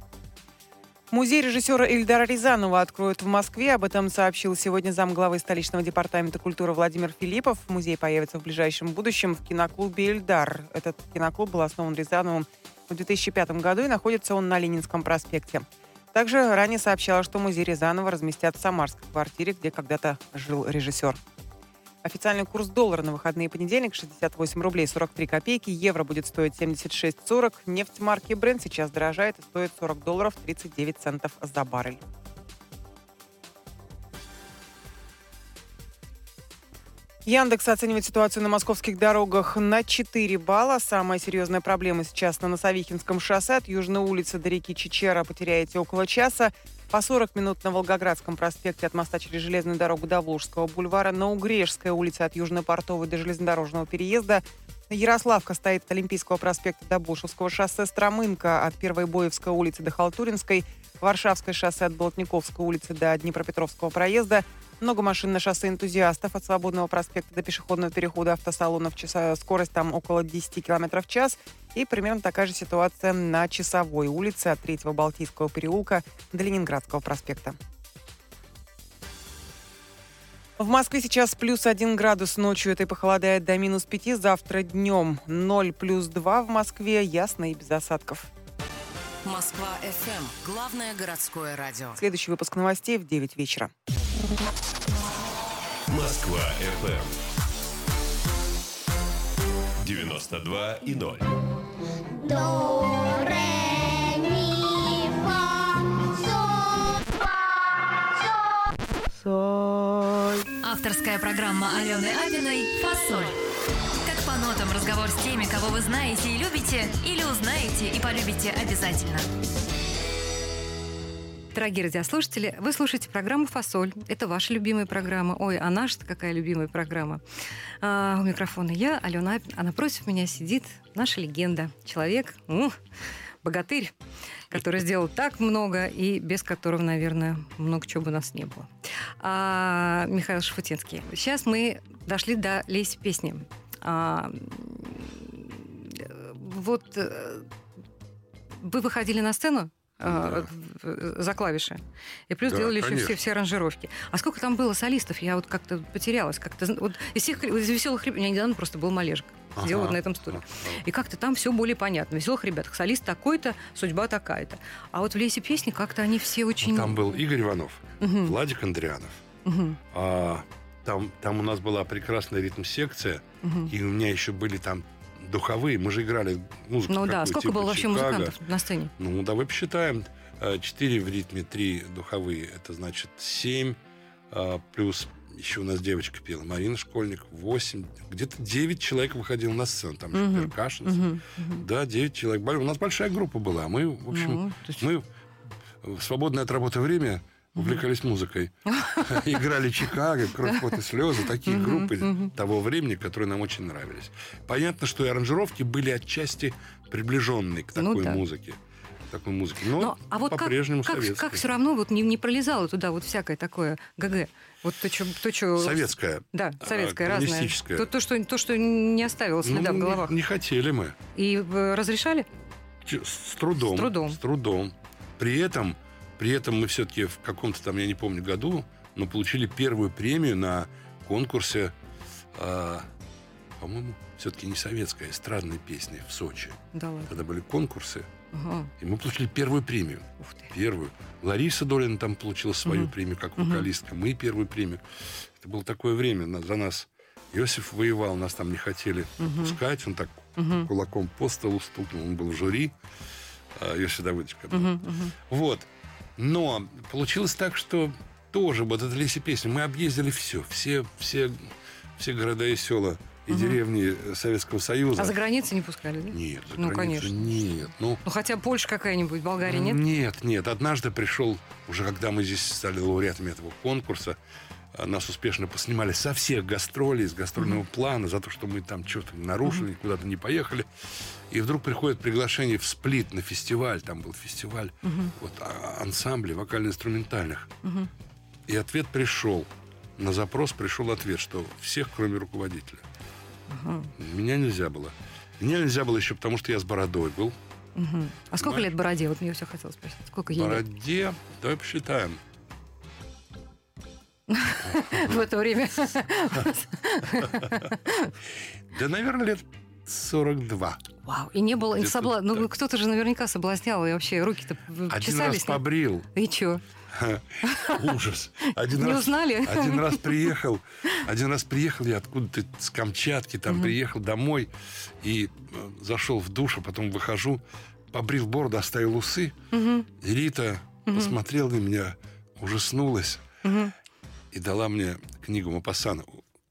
Музей режиссера Ильдара Рязанова откроют в Москве. Об этом сообщил сегодня замглавы столичного департамента культуры Владимир Филиппов. Музей появится в ближайшем будущем в киноклубе «Ильдар». Этот киноклуб был основан Рязановым в 2005 году и находится он на Ленинском проспекте. Также ранее сообщалось, что музей Рязанова разместят в Самарской квартире, где когда-то жил режиссер. Официальный курс доллара на выходные понедельник 68 рублей 43 копейки. Евро будет стоить 76,40. Нефть марки Brent сейчас дорожает и стоит 40 долларов 39 центов за баррель. Яндекс оценивает ситуацию на московских дорогах на 4 балла. Самая серьезная проблема сейчас на Носовихинском шоссе. От Южной улицы до реки Чечера потеряете около часа. По 40 минут на Волгоградском проспекте от моста через железную дорогу до Волжского бульвара, на Угрешской улице от Южно-Портовой до железнодорожного переезда, Ярославка стоит от Олимпийского проспекта до Бушевского шоссе, Стромынка от Первой Боевской улицы до Халтуринской, Варшавское шоссе от Болотниковской улицы до Днепропетровского проезда, много машин на шоссе энтузиастов от Свободного проспекта до пешеходного перехода автосалонов. Часа, скорость там около 10 км в час. И примерно такая же ситуация на Часовой улице от 3 Балтийского переулка до Ленинградского проспекта. В Москве сейчас плюс 1 градус ночью, это и похолодает до минус 5. Завтра днем 0 плюс 2 в Москве, ясно и без осадков. Москва FM. Главное городское радио. Следующий выпуск новостей в 9 вечера. Москва FM. 92 и 0. До, ре, ми, фа, соль, Соль. Авторская программа Алены Авиной «Фасоль». Как по нотам разговор с теми, кого вы знаете и любите, или узнаете и полюбите обязательно. Дорогие радиослушатели, вы слушаете программу «Фасоль». Это ваша любимая программа. Ой, а наша-то какая любимая программа. А, у микрофона я, Алена Апин, а напротив меня сидит наша легенда. Человек, ну, богатырь, который сделал так много и без которого, наверное, много чего бы у нас не было. А, Михаил Шафутинский. Сейчас мы дошли до лейси песни. А, вот э, вы выходили на сцену э, в- за клавиши. И плюс Да, делали еще конечно. все, все аранжировки. А сколько там было солистов? Я вот как-то потерялась. Как-то, вот из всех из веселых ребят... У меня недавно просто был Малежик. Ага. вот на этом стуле. И как-то там все более понятно. Веселых ребятах солист такой-то, судьба такая-то. А вот в лесе песни как-то они все очень... Там был Игорь Иванов, Мгм. Владик Андрианов. Мгм. А, там, там у нас была прекрасная ритм-секция, Мгм. и у меня еще были там духовые. Мы же играли музыку Ну да, сколько типа было вообще Чикаго. музыкантов на сцене? Ну, давай посчитаем. Э, Четыре в ритме, три духовые. Это значит семь. а, Плюс еще у нас девочка пела, Марина Школьник. Восемь. Где-то девять человек выходило на сцену. Там еще. Мгм. Мгм. Да, 9 человек. У нас большая группа была. Мы, в общем, есть- мы в свободное от работы время увлекались музыкой. Играли Чикаго, Кровь, пот и слезы. Такие группы того времени, которые нам очень нравились. Понятно, что и аранжировки были отчасти приближенные к Ну такой да. музыке. Такой музыке. Но, Но, а вот как, по-прежнему как, советской. как все равно вот не, не пролезало туда вот всякое такое ГГ? Вот то, что... То, чё- Советская. Да, а, советское, разное. коммунистическая. То, то, что, то, что не оставило следа Ну, в не- головах. Не, хотели мы. И э, разрешали? С трудом. С трудом. С трудом. При этом, при этом мы все-таки в каком-то там, я не помню, году, но получили первую премию на конкурсе, а, по-моему, все-таки не советская, а эстрадной песни в Сочи. Да ладно. Тогда были конкурсы, Ага. и мы получили первую премию. Ух ты. Первую. Лариса Долина там получила свою Мгм. премию как вокалистка. Мы первую премию. Это было такое время за нас. Иосиф воевал, нас там не хотели Мгм. пускать. Он так Мгм. кулаком по столу стукнул. Он был в жюри. А, Иосиф Давыдович. Мгм, мгм. вот. Но получилось так, что тоже вот эта лесе песня. Мы объездили все. Все, все, все города и села и Мгм. деревни Советского Союза. А за границей не пускали, да? Нет, за Ну, границу конечно. нет. Ну, Ну, хотя Польша какая-нибудь, Болгария, нет? нет, нет. Однажды пришел, уже когда мы здесь стали лауреатами этого конкурса, а, нас успешно поснимали со всех гастролей, с гастрольного плана, за то, что мы там что-то нарушили, куда-то не поехали. И вдруг приходит приглашение в Сплит на фестиваль. Там был фестиваль Мгм. вот, а- ансамблей вокально-инструментальных. Мгм. И ответ пришел. На запрос пришел ответ, что всех, кроме руководителя. Ага. Меня нельзя было. Меня нельзя было еще потому, что я с бородой был. Мгм. А сколько Понимаешь? лет Бороде? Вот мне все хотелось спросить. Сколько ей лет? Бороде, давай посчитаем. в это время? Да, наверное, лет 42. Вау. И не было... Где-то Собла... Ну, кто-то же наверняка соблазнял, и вообще руки-то Один раз побрил. И чё? Ужас. Один Не раз, узнали? Один раз приехал, один раз приехал я откуда-то с Камчатки, там Мгм. приехал домой и э, зашел в душ, а потом выхожу, побрил бороду, оставил усы. Мгм. И Рита Мгм. посмотрела на меня, ужаснулась Мгм. и дала мне книгу Мапассана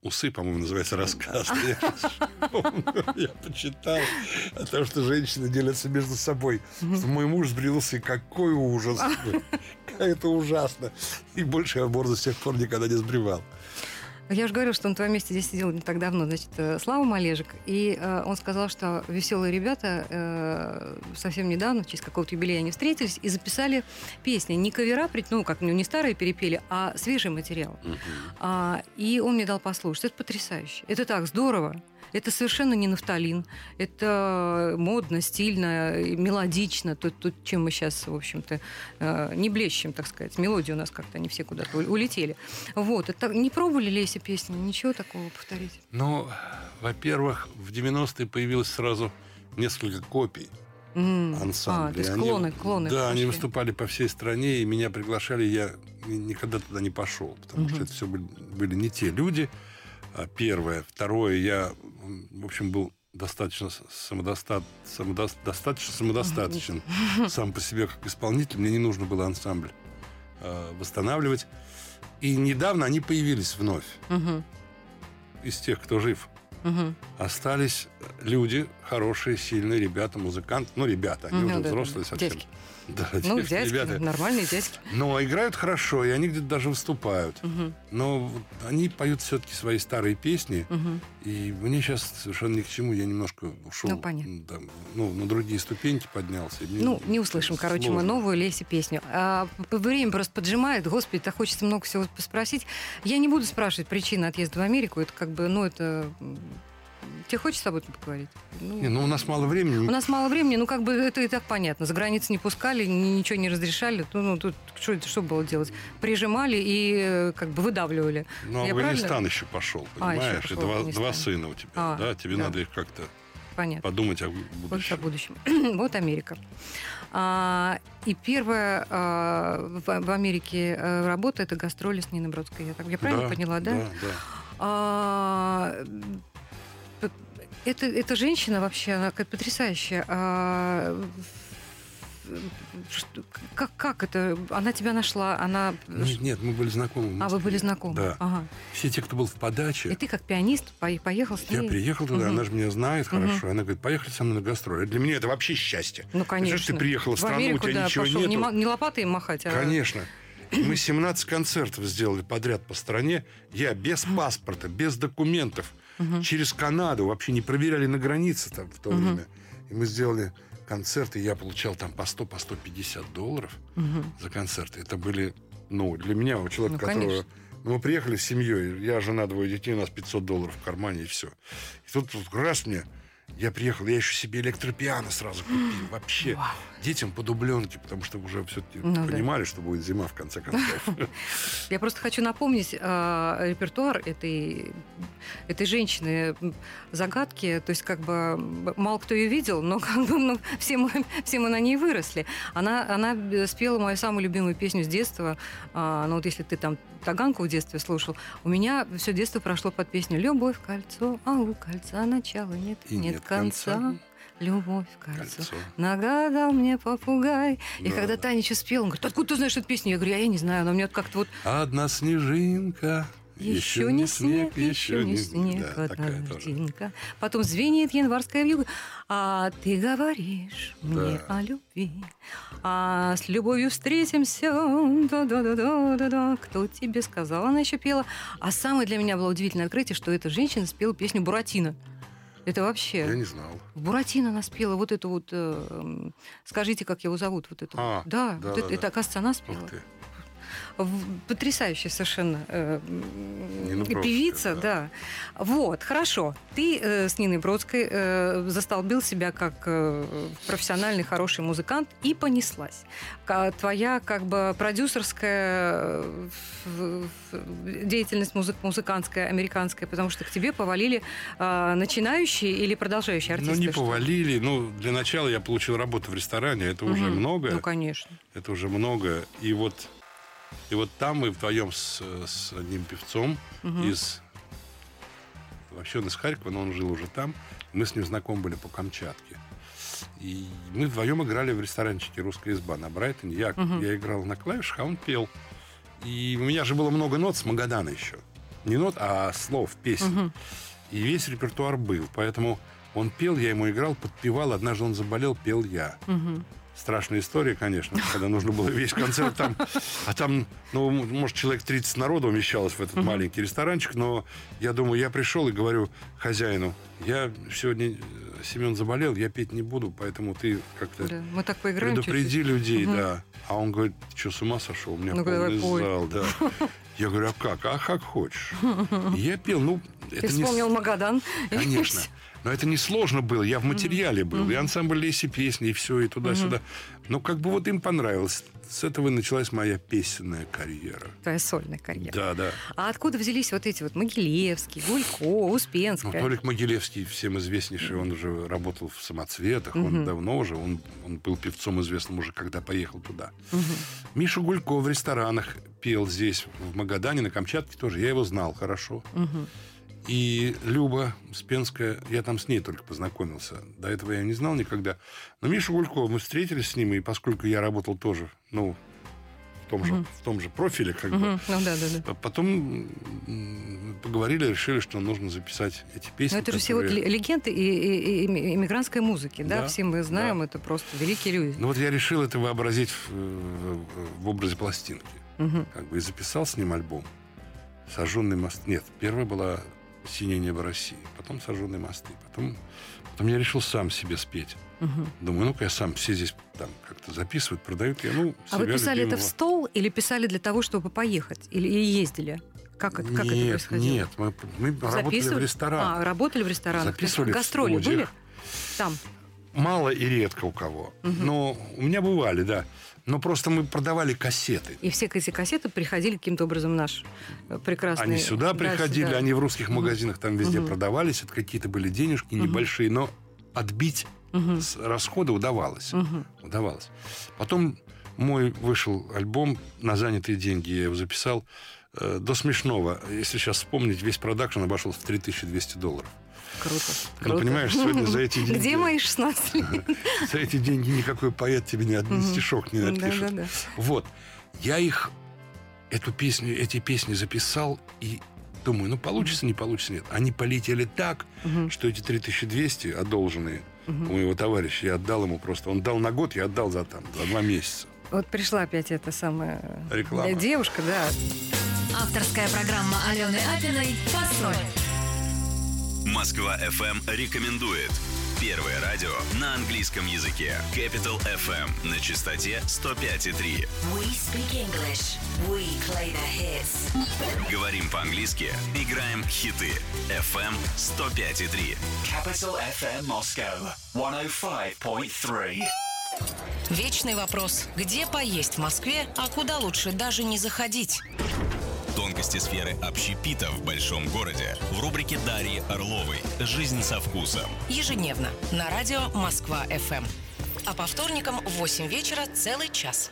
Усы, по-моему, называется рассказ. Я почитал о том, что женщины делятся между собой. Мой муж сбрил усы. Какой ужас. Это ужасно. И больше я бороду с тех пор никогда не сбривал. Я же говорю, что он на твоем месте здесь сидел не так давно, значит, э, Слава Малежик, и э, он сказал, что веселые ребята э, совсем недавно, в честь какого-то юбилея они встретились и записали песни. Не кавера, ну, как ну, не старые перепели, а свежий материал. А, и он мне дал послушать. Это потрясающе. Это так здорово. Это совершенно не нафталин. Это модно, стильно, мелодично. То, то, чем мы сейчас, в общем-то, э, не блещем, так сказать. Мелодии у нас как-то они все куда-то улетели. Вот. Это, не пробовали ли эти песни? Ничего такого повторить? Ну, во-первых, в 90-е появилось сразу несколько копий М. ансамбля. А, то есть Они- клоны, клоны Да, они пошли. выступали по всей стране, и меня приглашали, я ни- никогда туда не пошел, потому Мгм. что это все были, были не те люди. А, Первое. Второе, я, в общем, был достаточно самодоста- самодос- достаточно самодостаточен сам по себе как исполнитель. Мне не нужно было ансамбль а, восстанавливать. И недавно они появились вновь Мгм. из тех, кто жив. Мгм. Остались люди хорошие, сильные ребята, музыканты. Ну, ребята, они Ну, уже да, взрослые да. совсем. Дядьки. Да, Ну, дядьки, ребята. нормальные дядьки. Но играют хорошо, и они где-то даже выступают. Мгм. Но они поют все-таки свои старые песни. Мгм. И мне сейчас совершенно ни к чему. Я немножко ушел Ну, понятно. да, ну, на другие ступеньки поднялся. мне Ну, не услышим, короче, мы сложно. новую Леси песню. А, время просто поджимает. Господи, так хочется много всего спросить. Я не буду спрашивать причины отъезда в Америку. Это как бы, ну, это... Тебе хочется об этом поговорить? Ну, Не, ну, у нас мало времени. У нас мало времени, ну, как бы это и так понятно. За границу не пускали, ни- ничего не разрешали. Ну, ну, тут что, что было делать? Прижимали и э, как бы выдавливали. Ну, Я Афганистан правильно? еще пошел, А, еще понимаешь? пошел два, Афганистан. два сына у тебя, А, да? Тебе да. надо их как-то Понятно. подумать о Вот будущем. о будущем. вот Америка. А, и первая а, в, в Америке а, работа это гастроли с Ниной Бродской. Я, так, я правильно Да, поняла, да? Да, да. А, это, эта женщина вообще, она какая потрясающая. А, как, как это? Она тебя нашла, она... Нет, нет, мы были знакомы. в А, вы были знакомы? Да. Ага. Все те, кто был в подаче, И ты как пианист по- поехал с Я ней? приехал туда, Мгм. она же меня знает хорошо. Она говорит, поехали со мной на гастроли. Для меня это вообще счастье. Ну, конечно. ты приехала в страну, Америку, у тебя да, ничего пошел нету. Не, не лопатой махать, а... Конечно. Мы 17 концертов сделали подряд по стране. Я без паспорта, без документов, Мгм. через Канаду. Вообще не проверяли на границе там в то Мгм. время. И мы сделали концерты. Я получал там по 100, по 150 долларов Мгм. за концерты. Это были, ну, для меня, у человека, Ну, которого... конечно. Ну, мы приехали с семьей, я, жена, двое детей, у нас 500 долларов в кармане, и все. И тут, тут раз мне, я приехал, я еще себе электропиано сразу купил, вообще. Детям по дубленке, потому что уже все-таки Ну да. понимали, что будет зима, в конце концов. Я просто хочу напомнить э, репертуар этой, этой женщины загадки. То есть, как бы мало кто ее видел, но как бы ну, все, мы, все мы на ней выросли. Она, она э, спела мою самую любимую песню с детства. А, ну, вот если ты там Таганку в детстве слушал, у меня все детство прошло под песню «Любовь, кольцо, а у кольца начала нет, И нет, нет конца». конца. Любовь, кольцо. Кольцо. Нагадал мне попугай. И Да, когда да. Таня что спела, он говорит, откуда ты знаешь эту песню? Я говорю, а я не знаю, она у меня как-то вот Одна снежинка, еще не снег, еще не снег, Да, одна льдинка. Потом звенит январская вьюга. А ты говоришь мне Да. о любви. А с любовью встретимся. Да-да-да-да-да-да. Кто тебе сказал? Она еще пела. А самое для меня было удивительное открытие, что эта женщина спела песню «Буратино». Это вообще... Я не знал. Буратино она спела вот эту вот... э, м, скажите, как его зовут? Вот эту. А, да, да, вот да, это, да. это, оказывается, она спела. Ух ты. Потрясающая совершенно э, Бродская, певица, да. Вот, хорошо. Ты э, с Ниной Бродской э, застолбил себя как э, профессиональный хороший музыкант и понеслась. Твоя как бы продюсерская э, деятельность музык- музыкантская, американская, потому что к тебе повалили э, начинающие или продолжающие артисты? Ну, не что ли? повалили. Ну, для начала я получил работу в ресторане. Это уже Мгм. много. Ну, конечно. Это уже много. И вот, и вот там мы вдвоем с, с одним певцом Мгм. из... Вообще он из Харькова, но он жил уже там. Мы с ним знакомы были по Камчатке. И мы вдвоем играли в ресторанчике «Русская изба» на Брайтоне. Я, Мгм. я играл на клавишах, а он пел. И у меня же было много нот с Магадана еще. не нот, а слов, песен. Мгм. И весь репертуар был. Поэтому он пел, я ему играл, подпевал. Однажды он заболел, пел я. Мгм. Страшная история, конечно, когда нужно было весь концерт там. А там, ну, может, человек 30 народу умещалось в этот маленький ресторанчик, но я думаю, я пришел и говорю хозяину, я сегодня, э, Семен заболел, я петь не буду, поэтому ты как-то Да, мы так поиграем предупреди чуть-чуть. людей, Мгм. да. А он говорит, ты что, с ума сошел? У меня давай полный зал, да. Я говорю, а как? А как хочешь. Я пел, ну, Ты это не... вспомнил Магадан. Конечно. Но это несложно было. Я в материале был. И ансамбль леси песни, и все, и туда-сюда. Но как бы вот им понравилось. С этого и началась моя песенная карьера. Твоя сольная карьера. Да, да. А откуда взялись вот эти вот Могилевский, Гулько, Успенский? Ну, Толик Могилевский, всем известнейший, он уже работал в «Самоцветах», он давно уже, он, он был певцом известным уже, когда поехал туда. Миша Гулько в ресторанах пел здесь, в Магадане, на Камчатке тоже. Я его знал хорошо. Мгм. И Люба Спенская, я там с ней только познакомился. До этого я не знал никогда. Но Миша Гулько, мы встретились с ним, и поскольку я работал тоже, ну, в том же, Мгм. в том же профиле, как бы, Мгм. Ну да, да, да. Потом поговорили, решили, что нужно записать эти песни. Но это же все вот легенды и, и- и ими- иммигрантской музыки, да? Да, Все мы знаем, это просто великие люди. Ну вот я решил это вообразить в, в- в образе пластинки. Мгм. Как бы и записал с ним альбом. Сожженный мост. Нет, первая была Синее небо России. Потом Сожженные мосты. Потом, потом я решил сам себе спеть. Мгм. Думаю, ну-ка я сам все здесь там как-то записывают, продают. Я, ну, А вы писали это в любимого. стол или писали для того, чтобы поехать? Или, или ездили? Как это, как это нет, происходило? нет, мы, мы работали в ресторанах. А, работали в ресторанах. Записывали в Гастроли были? студиях. Там. Мало и редко у кого. Но у меня бывали, да. Но просто мы продавали кассеты. И все эти кассеты приходили каким-то образом в наш э, прекрасный... Они сюда да, приходили, сюда. они в русских Мгм. магазинах там везде Мгм. продавались. Это какие-то были денежки небольшие, но отбить Мгм. с расхода удавалось. Мгм. Удавалось. Потом мой вышел альбом на занятые деньги, я его записал э, до смешного. Если сейчас вспомнить, весь продакшн обошелся в 3200 долларов. Круто. Ну, круто. понимаешь, сегодня за эти деньги... Где мои 16 лет? За эти деньги никакой поэт тебе ни один стишок не напишет. Вот. Я их, эту песню, эти песни записал и думаю, ну, получится, не получится, нет. Они полетели так, что эти 3200 одолженные Мгм. у моего товарища, я отдал ему просто. Он дал на год, я отдал за там, за два месяца. Вот пришла опять эта самая Реклама. э, девушка, да. Авторская программа Алены Апиной «Фасоль». Москва FM рекомендует. Первое радио на английском языке. Capital FM на частоте 105,3. We speak English. We play the hits. Говорим по-английски, играем хиты. FM 105,3. Capital FM Moscow 105.3. Вечный вопрос. Где поесть в Москве, а куда лучше даже не заходить? Тонкости сферы общепита в большом городе в рубрике Дарьи Орловой «Жизнь со вкусом». Ежедневно на радио Москва-ФМ. А по вторникам в 8 вечера целый час.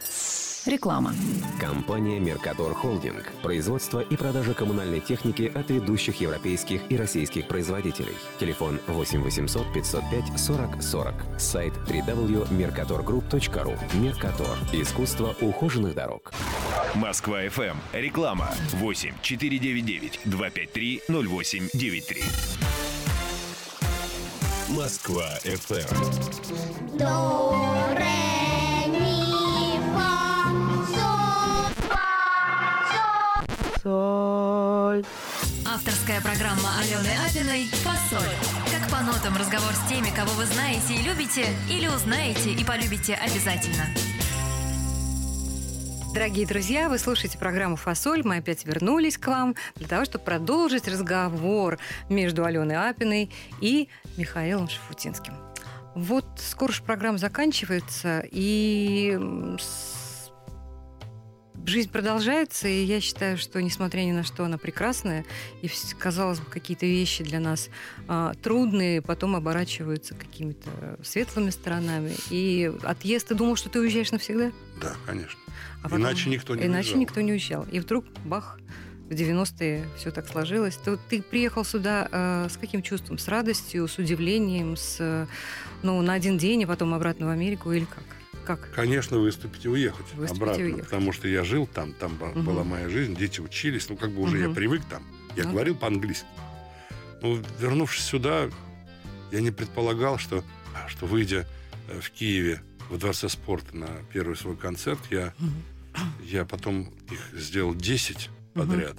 Реклама. Компания «Меркатор Холдинг». Производство и продажа коммунальной техники от ведущих европейских и российских производителей. Телефон 8 800 505 40 40. Сайт www.mercatorgroup.ru. «Меркатор». Искусство ухоженных дорог. Москва FM. Реклама 8 499 253 0893. Москва FM. До, ре, соль, Соль. Авторская программа Алены Апиной «Фасоль». Как по нотам разговор с теми, кого вы знаете и любите, или узнаете и полюбите обязательно. Дорогие друзья, вы слушаете программу «Фасоль». Мы опять вернулись к вам для того, чтобы продолжить разговор между Аленой Апиной и Михаилом Шафутинским. Вот скоро же программа заканчивается, и жизнь продолжается, и я считаю, что, несмотря ни на что, она прекрасная, и, казалось бы, какие-то вещи для нас а, трудные, потом оборачиваются какими-то светлыми сторонами. И отъезд, ты думал, что ты уезжаешь навсегда? Да, конечно. А потом- Иначе никто не Иначе уезжал. никто не уезжал. И вдруг, бах, в 90-е все так сложилось. Вот ты приехал сюда э, с каким чувством? С радостью, с удивлением, с, э, ну, на один день, и потом обратно в Америку или как? Как? Конечно, выступить и уехать Выступить и обратно, уехать. потому что я жил там, там Мгм. была моя жизнь, дети учились, ну как бы уже я Мгм. привык там. Я Ну. говорил по-английски. Ну, вернувшись сюда, я не предполагал, что, что выйдя э, в Киеве во Дворце спорта на первый свой концерт, я, я потом их сделал 10 Мгм. подряд,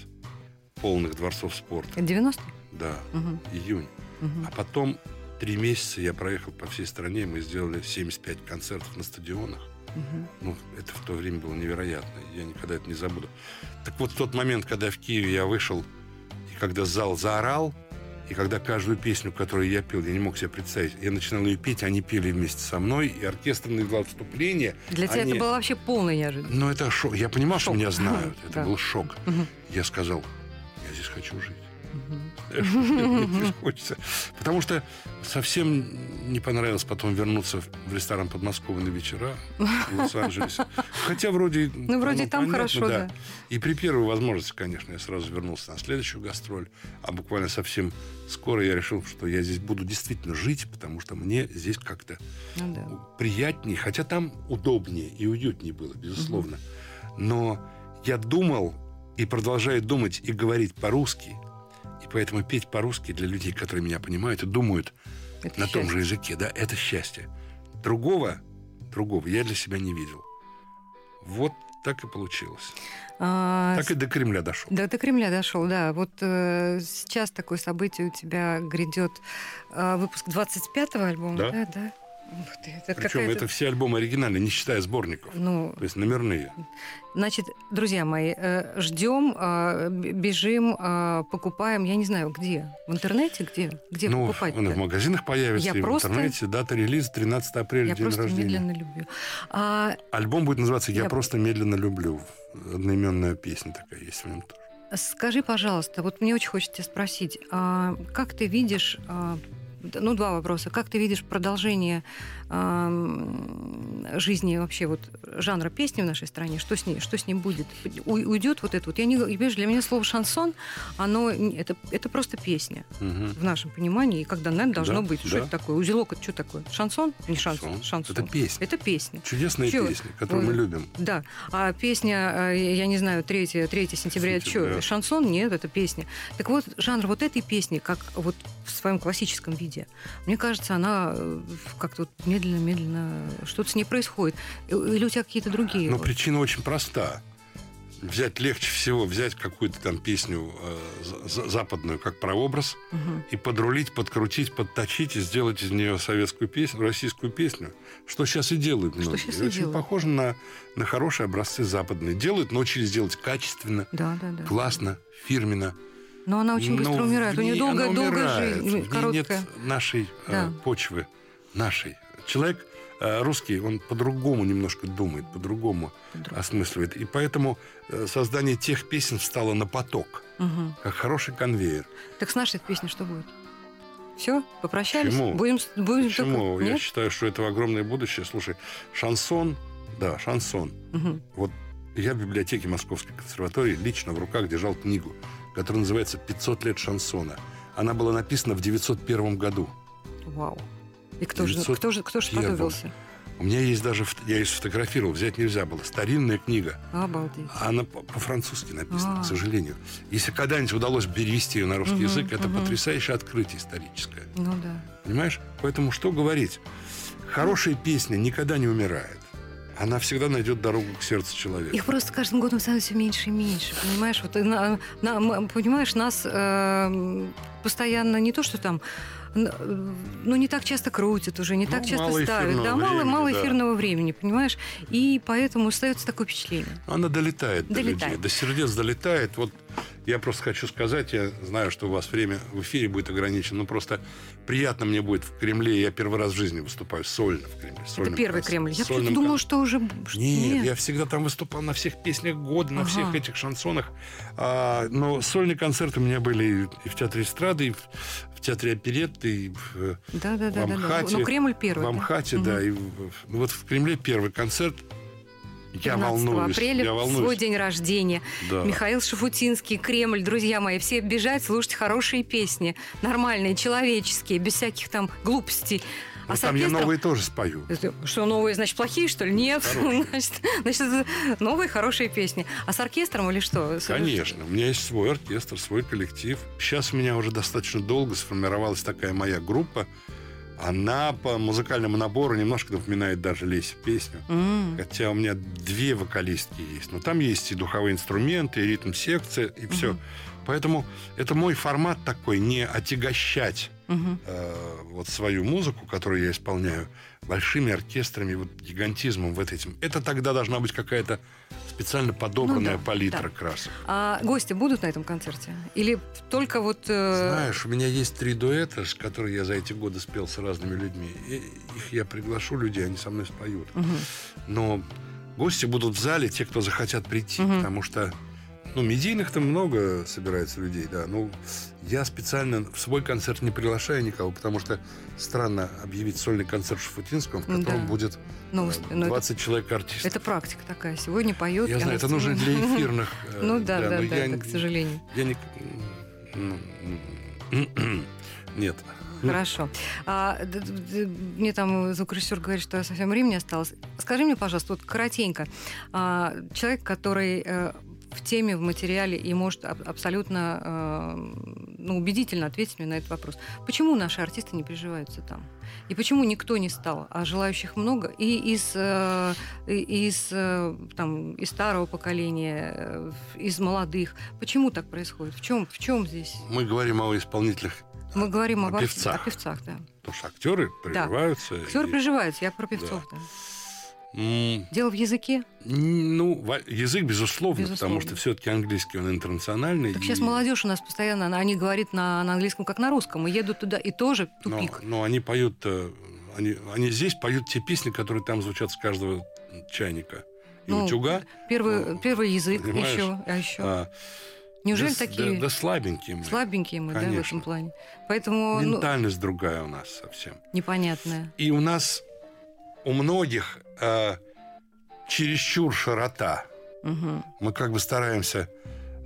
полных дворцов спорта. Это 90 Да, Мгм. июнь. Мгм. А потом три месяца я проехал по всей стране, мы сделали 75 концертов на стадионах. Мгм. Ну, это в то время было невероятно. Я никогда это не забуду. Так вот, в тот момент, когда в Киеве я вышел, и когда зал заорал, и когда каждую песню, которую я пел, я не мог себе представить, я начинал ее петь, они пели вместе со мной, и оркестр наиграл вступление. Для тебя Они- это было вообще полная неожиданность. Ну, это шок. Я понимал, что меня знают. Это Да. был шок. Мгм. Я сказал, я здесь хочу жить. Здесь хочется. Потому что совсем не понравилось потом вернуться в- ресторан подмосковный на вечера в Лос-Анджелесе. Хотя вроде... Ну, вроде там понятно, хорошо, да. И при первой возможности, конечно, я сразу вернулся на следующую гастроль. А буквально совсем скоро я решил, что я здесь буду действительно жить, потому что мне здесь как-то Ну да. приятнее, хотя там удобнее и уютнее было, безусловно. Но я думал и продолжаю думать и говорить по-русски, и поэтому петь по-русски для людей, которые меня понимают и думают Это на том счастье. же языке, да, это счастье. Другого, другого я для себя не видел. Вот так и получилось. А, Так и до Кремля дошел. Да, до Кремля дошел, да. Вот э, сейчас такое событие у тебя грядет э, выпуск 25-го альбома, Да. да? Да. Ух ты, это Причем это все альбомы оригинальные, не считая сборников. Ну, То есть номерные. Значит, друзья мои, э, ждем, э, бежим, э, покупаем, я не знаю, где? В интернете? Где? Где ну, покупать? и в магазинах появится, Я и просто- в интернете. Дата релиза 13 апреля, Я день просто рождения. медленно люблю. А, Альбом будет называться «Я, Я- просто медленно люблю». Одноименная песня такая есть в нем тоже. Скажи, пожалуйста, вот мне очень хочется спросить, а как ты видишь, а, ну, два вопроса. Как ты видишь продолжение жизни вообще вот жанра песни в нашей стране? Что с ней, что с ней будет? У- уйдет вот это вот? Я не, понимаешь, для меня слово шансон, оно это, это просто песня Мгм. в нашем понимании, и когда, наверное, должно Да, быть. Что да. это такое? Узелок это что такое? Шансон? Не шансон. шансон. Это песня. Это песня. Чудесная Чё? песня, которую мы любим. Да. А песня, э, я не знаю, 3, 3 сентября, это Сентября. что? Шансон? Нет, это песня. Так вот, жанр вот этой песни, как вот в своем классическом виде, мне кажется, она э, как-то вот медленно-медленно что-то с ней происходит. Или у тебя какие-то другие? Но вот? причина очень проста. Взять легче всего, взять какую-то там песню э, за- за- западную, как прообраз, Мгм. и подрулить, подкрутить, подточить и сделать из нее советскую песню, российскую песню, что сейчас и делают многие. щас и очень делают. похоже на, на хорошие образцы западные. Делают, научились делать качественно, Да, да, да. классно, фирменно. Но она очень быстро Но умирает. У нее ней долгая, жизнь, В ней короткая. нет нашей э, Да. почвы, нашей. Человек э, русский, он по-другому немножко думает, по-другому осмысливает. И поэтому э, создание тех песен встало на поток, Мгм. как хороший конвейер. Так с нашей песней что будет? Все, попрощались? Почему? Будем, будем Почему? только- Я Нет? считаю, что это огромное будущее. Слушай, шансон, да, шансон. Мгм. Вот я в библиотеке Московской консерватории лично в руках держал книгу, которая называется «500 лет шансона». Она была написана в 901 году. Вау. И кто же, 901. кто же, кто же сподобился? У меня есть даже, я ее сфотографировал, взять нельзя было. Старинная книга. Обалдеть. Она по- по-французски написана, А. к сожалению. Если когда-нибудь удалось перевести ее на русский язык, это потрясающее открытие историческое. Ну да. Понимаешь? Поэтому что говорить? Хорошая песня никогда не умирает. Она всегда найдет дорогу к сердцу человека. Их просто каждым годом становится все меньше и меньше, понимаешь? Вот, на- на- понимаешь, нас э, постоянно не то, что там, ну не так часто крутят уже, не так часто ставят, да, мало, времени, мало да. эфирного времени, понимаешь? И поэтому остается такое впечатление. Она долетает, до Долетает. людей, до сердец долетает. Вот я просто хочу сказать, я знаю, что у вас время в эфире будет ограничено, но просто приятно мне будет в Кремле. Я первый раз в жизни выступаю сольно в Кремле. Это первый концертом, Кремль. Я сольным думала, что уже... что- Нет, я всегда там выступал на всех песнях года, на Ага. всех этих шансонах. А, но сольные концерты у меня были и в театре эстрады, и в, в театре оперетты, и в, Да, да, в да, да, да. Амхате. Ну, Кремль первый. В да. Амхате, Мгм. да. И в- вот в Кремле первый концерт. Я 15 волнуюсь. апреля, я волнуюсь. свой день рождения. Да. Михаил Шафутинский, Кремль. Друзья мои, все бежать, слушать хорошие песни. Нормальные, человеческие, без всяких там глупостей. А Ну, там я новые тоже спою. Это Что, новые, значит, плохие, что ли? Нет. Значит, значит, новые, хорошие песни. А с оркестром или что? Конечно, у меня есть свой оркестр, свой коллектив. Сейчас у меня уже достаточно долго сформировалась такая моя группа. Она по музыкальному набору немножко напоминает даже Леся песню. М. Хотя у меня две вокалистки есть. Но там есть и духовые инструменты, и ритм-секция, и все. Поэтому это мой формат такой, не отягощать Мгм. э, вот свою музыку, которую я исполняю, большими оркестрами, вот гигантизмом в этом. Это тогда должна быть какая-то специально подобранная Ну да, палитра да. красок. А гости будут на этом концерте? Или только вот... э, Знаешь, у меня есть три дуэта, с которые я за эти годы спел с разными людьми. И их я приглашу людей, они со мной споют. Мгм. Но гости будут в зале, те, кто захотят прийти, Мгм. потому что ну, медийных там много собирается людей, да. Ну, я специально в свой концерт не приглашаю никого, потому что странно объявить сольный концерт Шафутинского, в Да. котором будет Ну, э, ну, это- 20 человек артистов. Это практика такая. Сегодня поет. Я и знаю, это нужно для эфирных. э, Ну да, да, да, да, к сожалению. Я не... ну, Нет. Хорошо. А, мне там звукорежиссер говорит, что совсем времени осталось. Скажи мне, пожалуйста, вот коротенько. А, человек, который э, в теме, в материале и может аб- абсолютно э, ну, убедительно ответить мне на этот вопрос. Почему наши артисты не приживаются там? И почему никто не стал? А желающих много. И из, э, из, э, там, из старого поколения, из молодых. Почему так происходит? В чем, в чем здесь? Мы говорим о исполнителях, Мы говорим О об ар- певцах. о певцах, да. потому что актеры Да. приживаются. Актеры и- приживаются, я про певцов, да. М, Дело в языке. Ну, язык, безусловно, Безусловно. потому что все-таки английский, он интернациональный. Так и- сейчас молодежь у нас постоянно, она не говорит на, на английском, как на русском, и едут туда, и тоже но, тупик. но они поют, э, они, они здесь поют те песни, которые там звучат с каждого чайника и Ну, утюга. Первый, первый язык понимаешь? еще, а еще. А, Неужели да, такие Да, да слабенькие мы. слабенькие мы, да, в Конечно. этом плане? Поэтому ну, Ментальность другая у нас совсем. непонятная. И у нас, у многих э, чересчур широта. Мгм, Мы как бы стараемся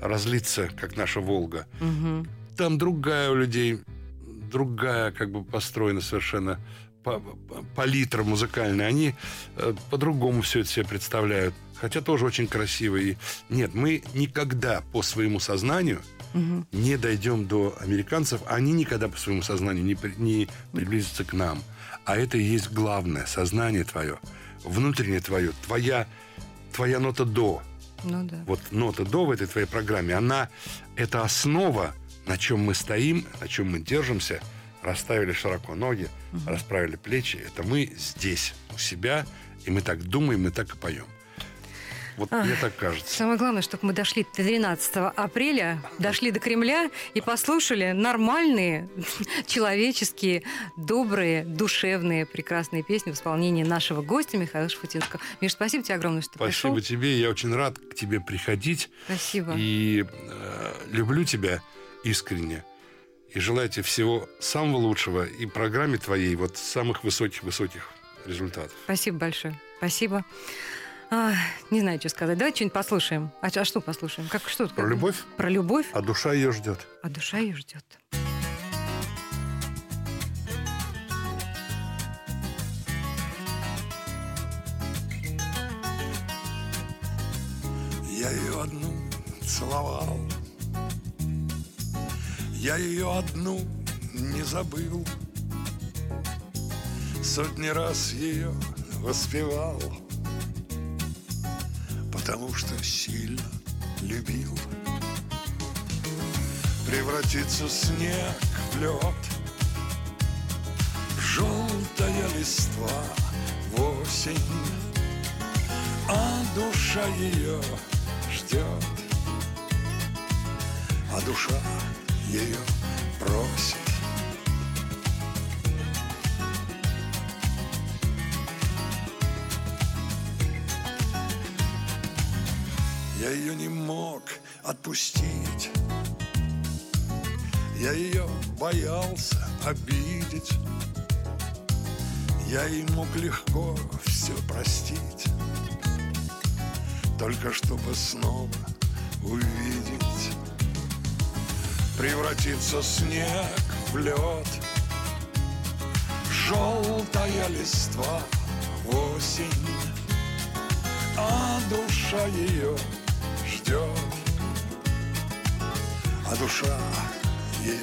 разлиться, как наша Волга. мгм. Там другая у людей, другая как бы построена совершенно па- палитра музыкальная. Они э, по-другому все это себе представляют. Хотя тоже очень красиво. И нет, мы никогда по своему сознанию Мгм. не дойдем до американцев. Они никогда по своему сознанию не, при- не приблизятся к нам. А это и есть главное. Сознание твое, внутреннее твое, твоя, твоя нота до. Ну да. Вот нота до в этой твоей программе, она это основа, на чем мы стоим, на чем мы держимся, расставили широко ноги, расправили плечи. Это мы здесь, у себя, и мы так думаем, мы так и поем. Вот Ах. мне так кажется. Самое главное, чтобы мы дошли до 12 апреля, дошли до Кремля и послушали нормальные, человеческие, добрые, душевные, прекрасные песни в исполнении нашего гостя Михаила Шафутинского. Миш, спасибо тебе огромное, что Спасибо пришел. тебе, я очень рад к тебе приходить. Спасибо. И э, люблю тебя искренне. И желаю тебе всего самого лучшего и программе твоей вот самых высоких-высоких результатов. Спасибо большое. Спасибо. А, не знаю, что сказать. Давайте что-нибудь послушаем. А, а что послушаем? Как, что, Про любовь? Про любовь? А душа ее ждет. А душа ее ждет. Я ее одну целовал Я ее одну не забыл Сотни раз ее воспевал Потому что сильно любил. Превратится снег в лед. Желтая листва в осень. А душа ее ждет, а душа ее просит. Я ее не мог отпустить, я ее боялся обидеть, я ей мог легко все простить. Только чтобы снова увидеть. Превратится снег в лед, Желтая листва осень. А душа ее ждет А душа ее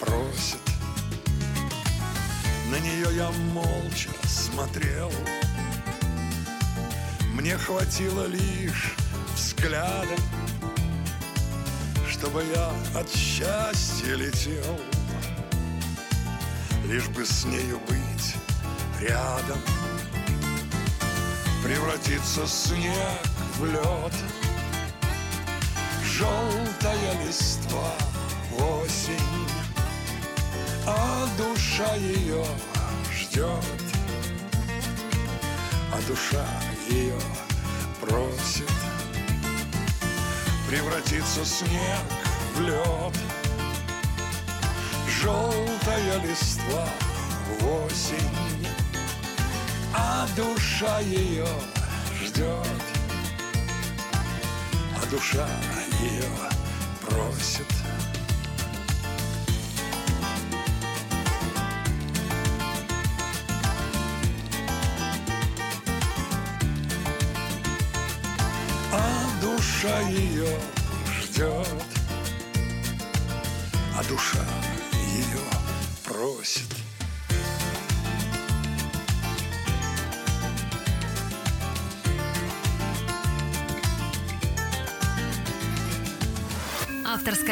просит. На нее я молча смотрел Мне хватило лишь взгляда Чтобы я от счастья летел Лишь бы с нею быть рядом. Превратится снег в лед Желтая листва осень А душа ее ждет. А душа ее просит Превратится снег в лед. Желтая листва осень А душа ее ждет. А душа ее просит. А душа ее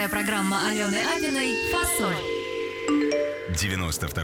Программа Алены Абиной «Фасоль». 92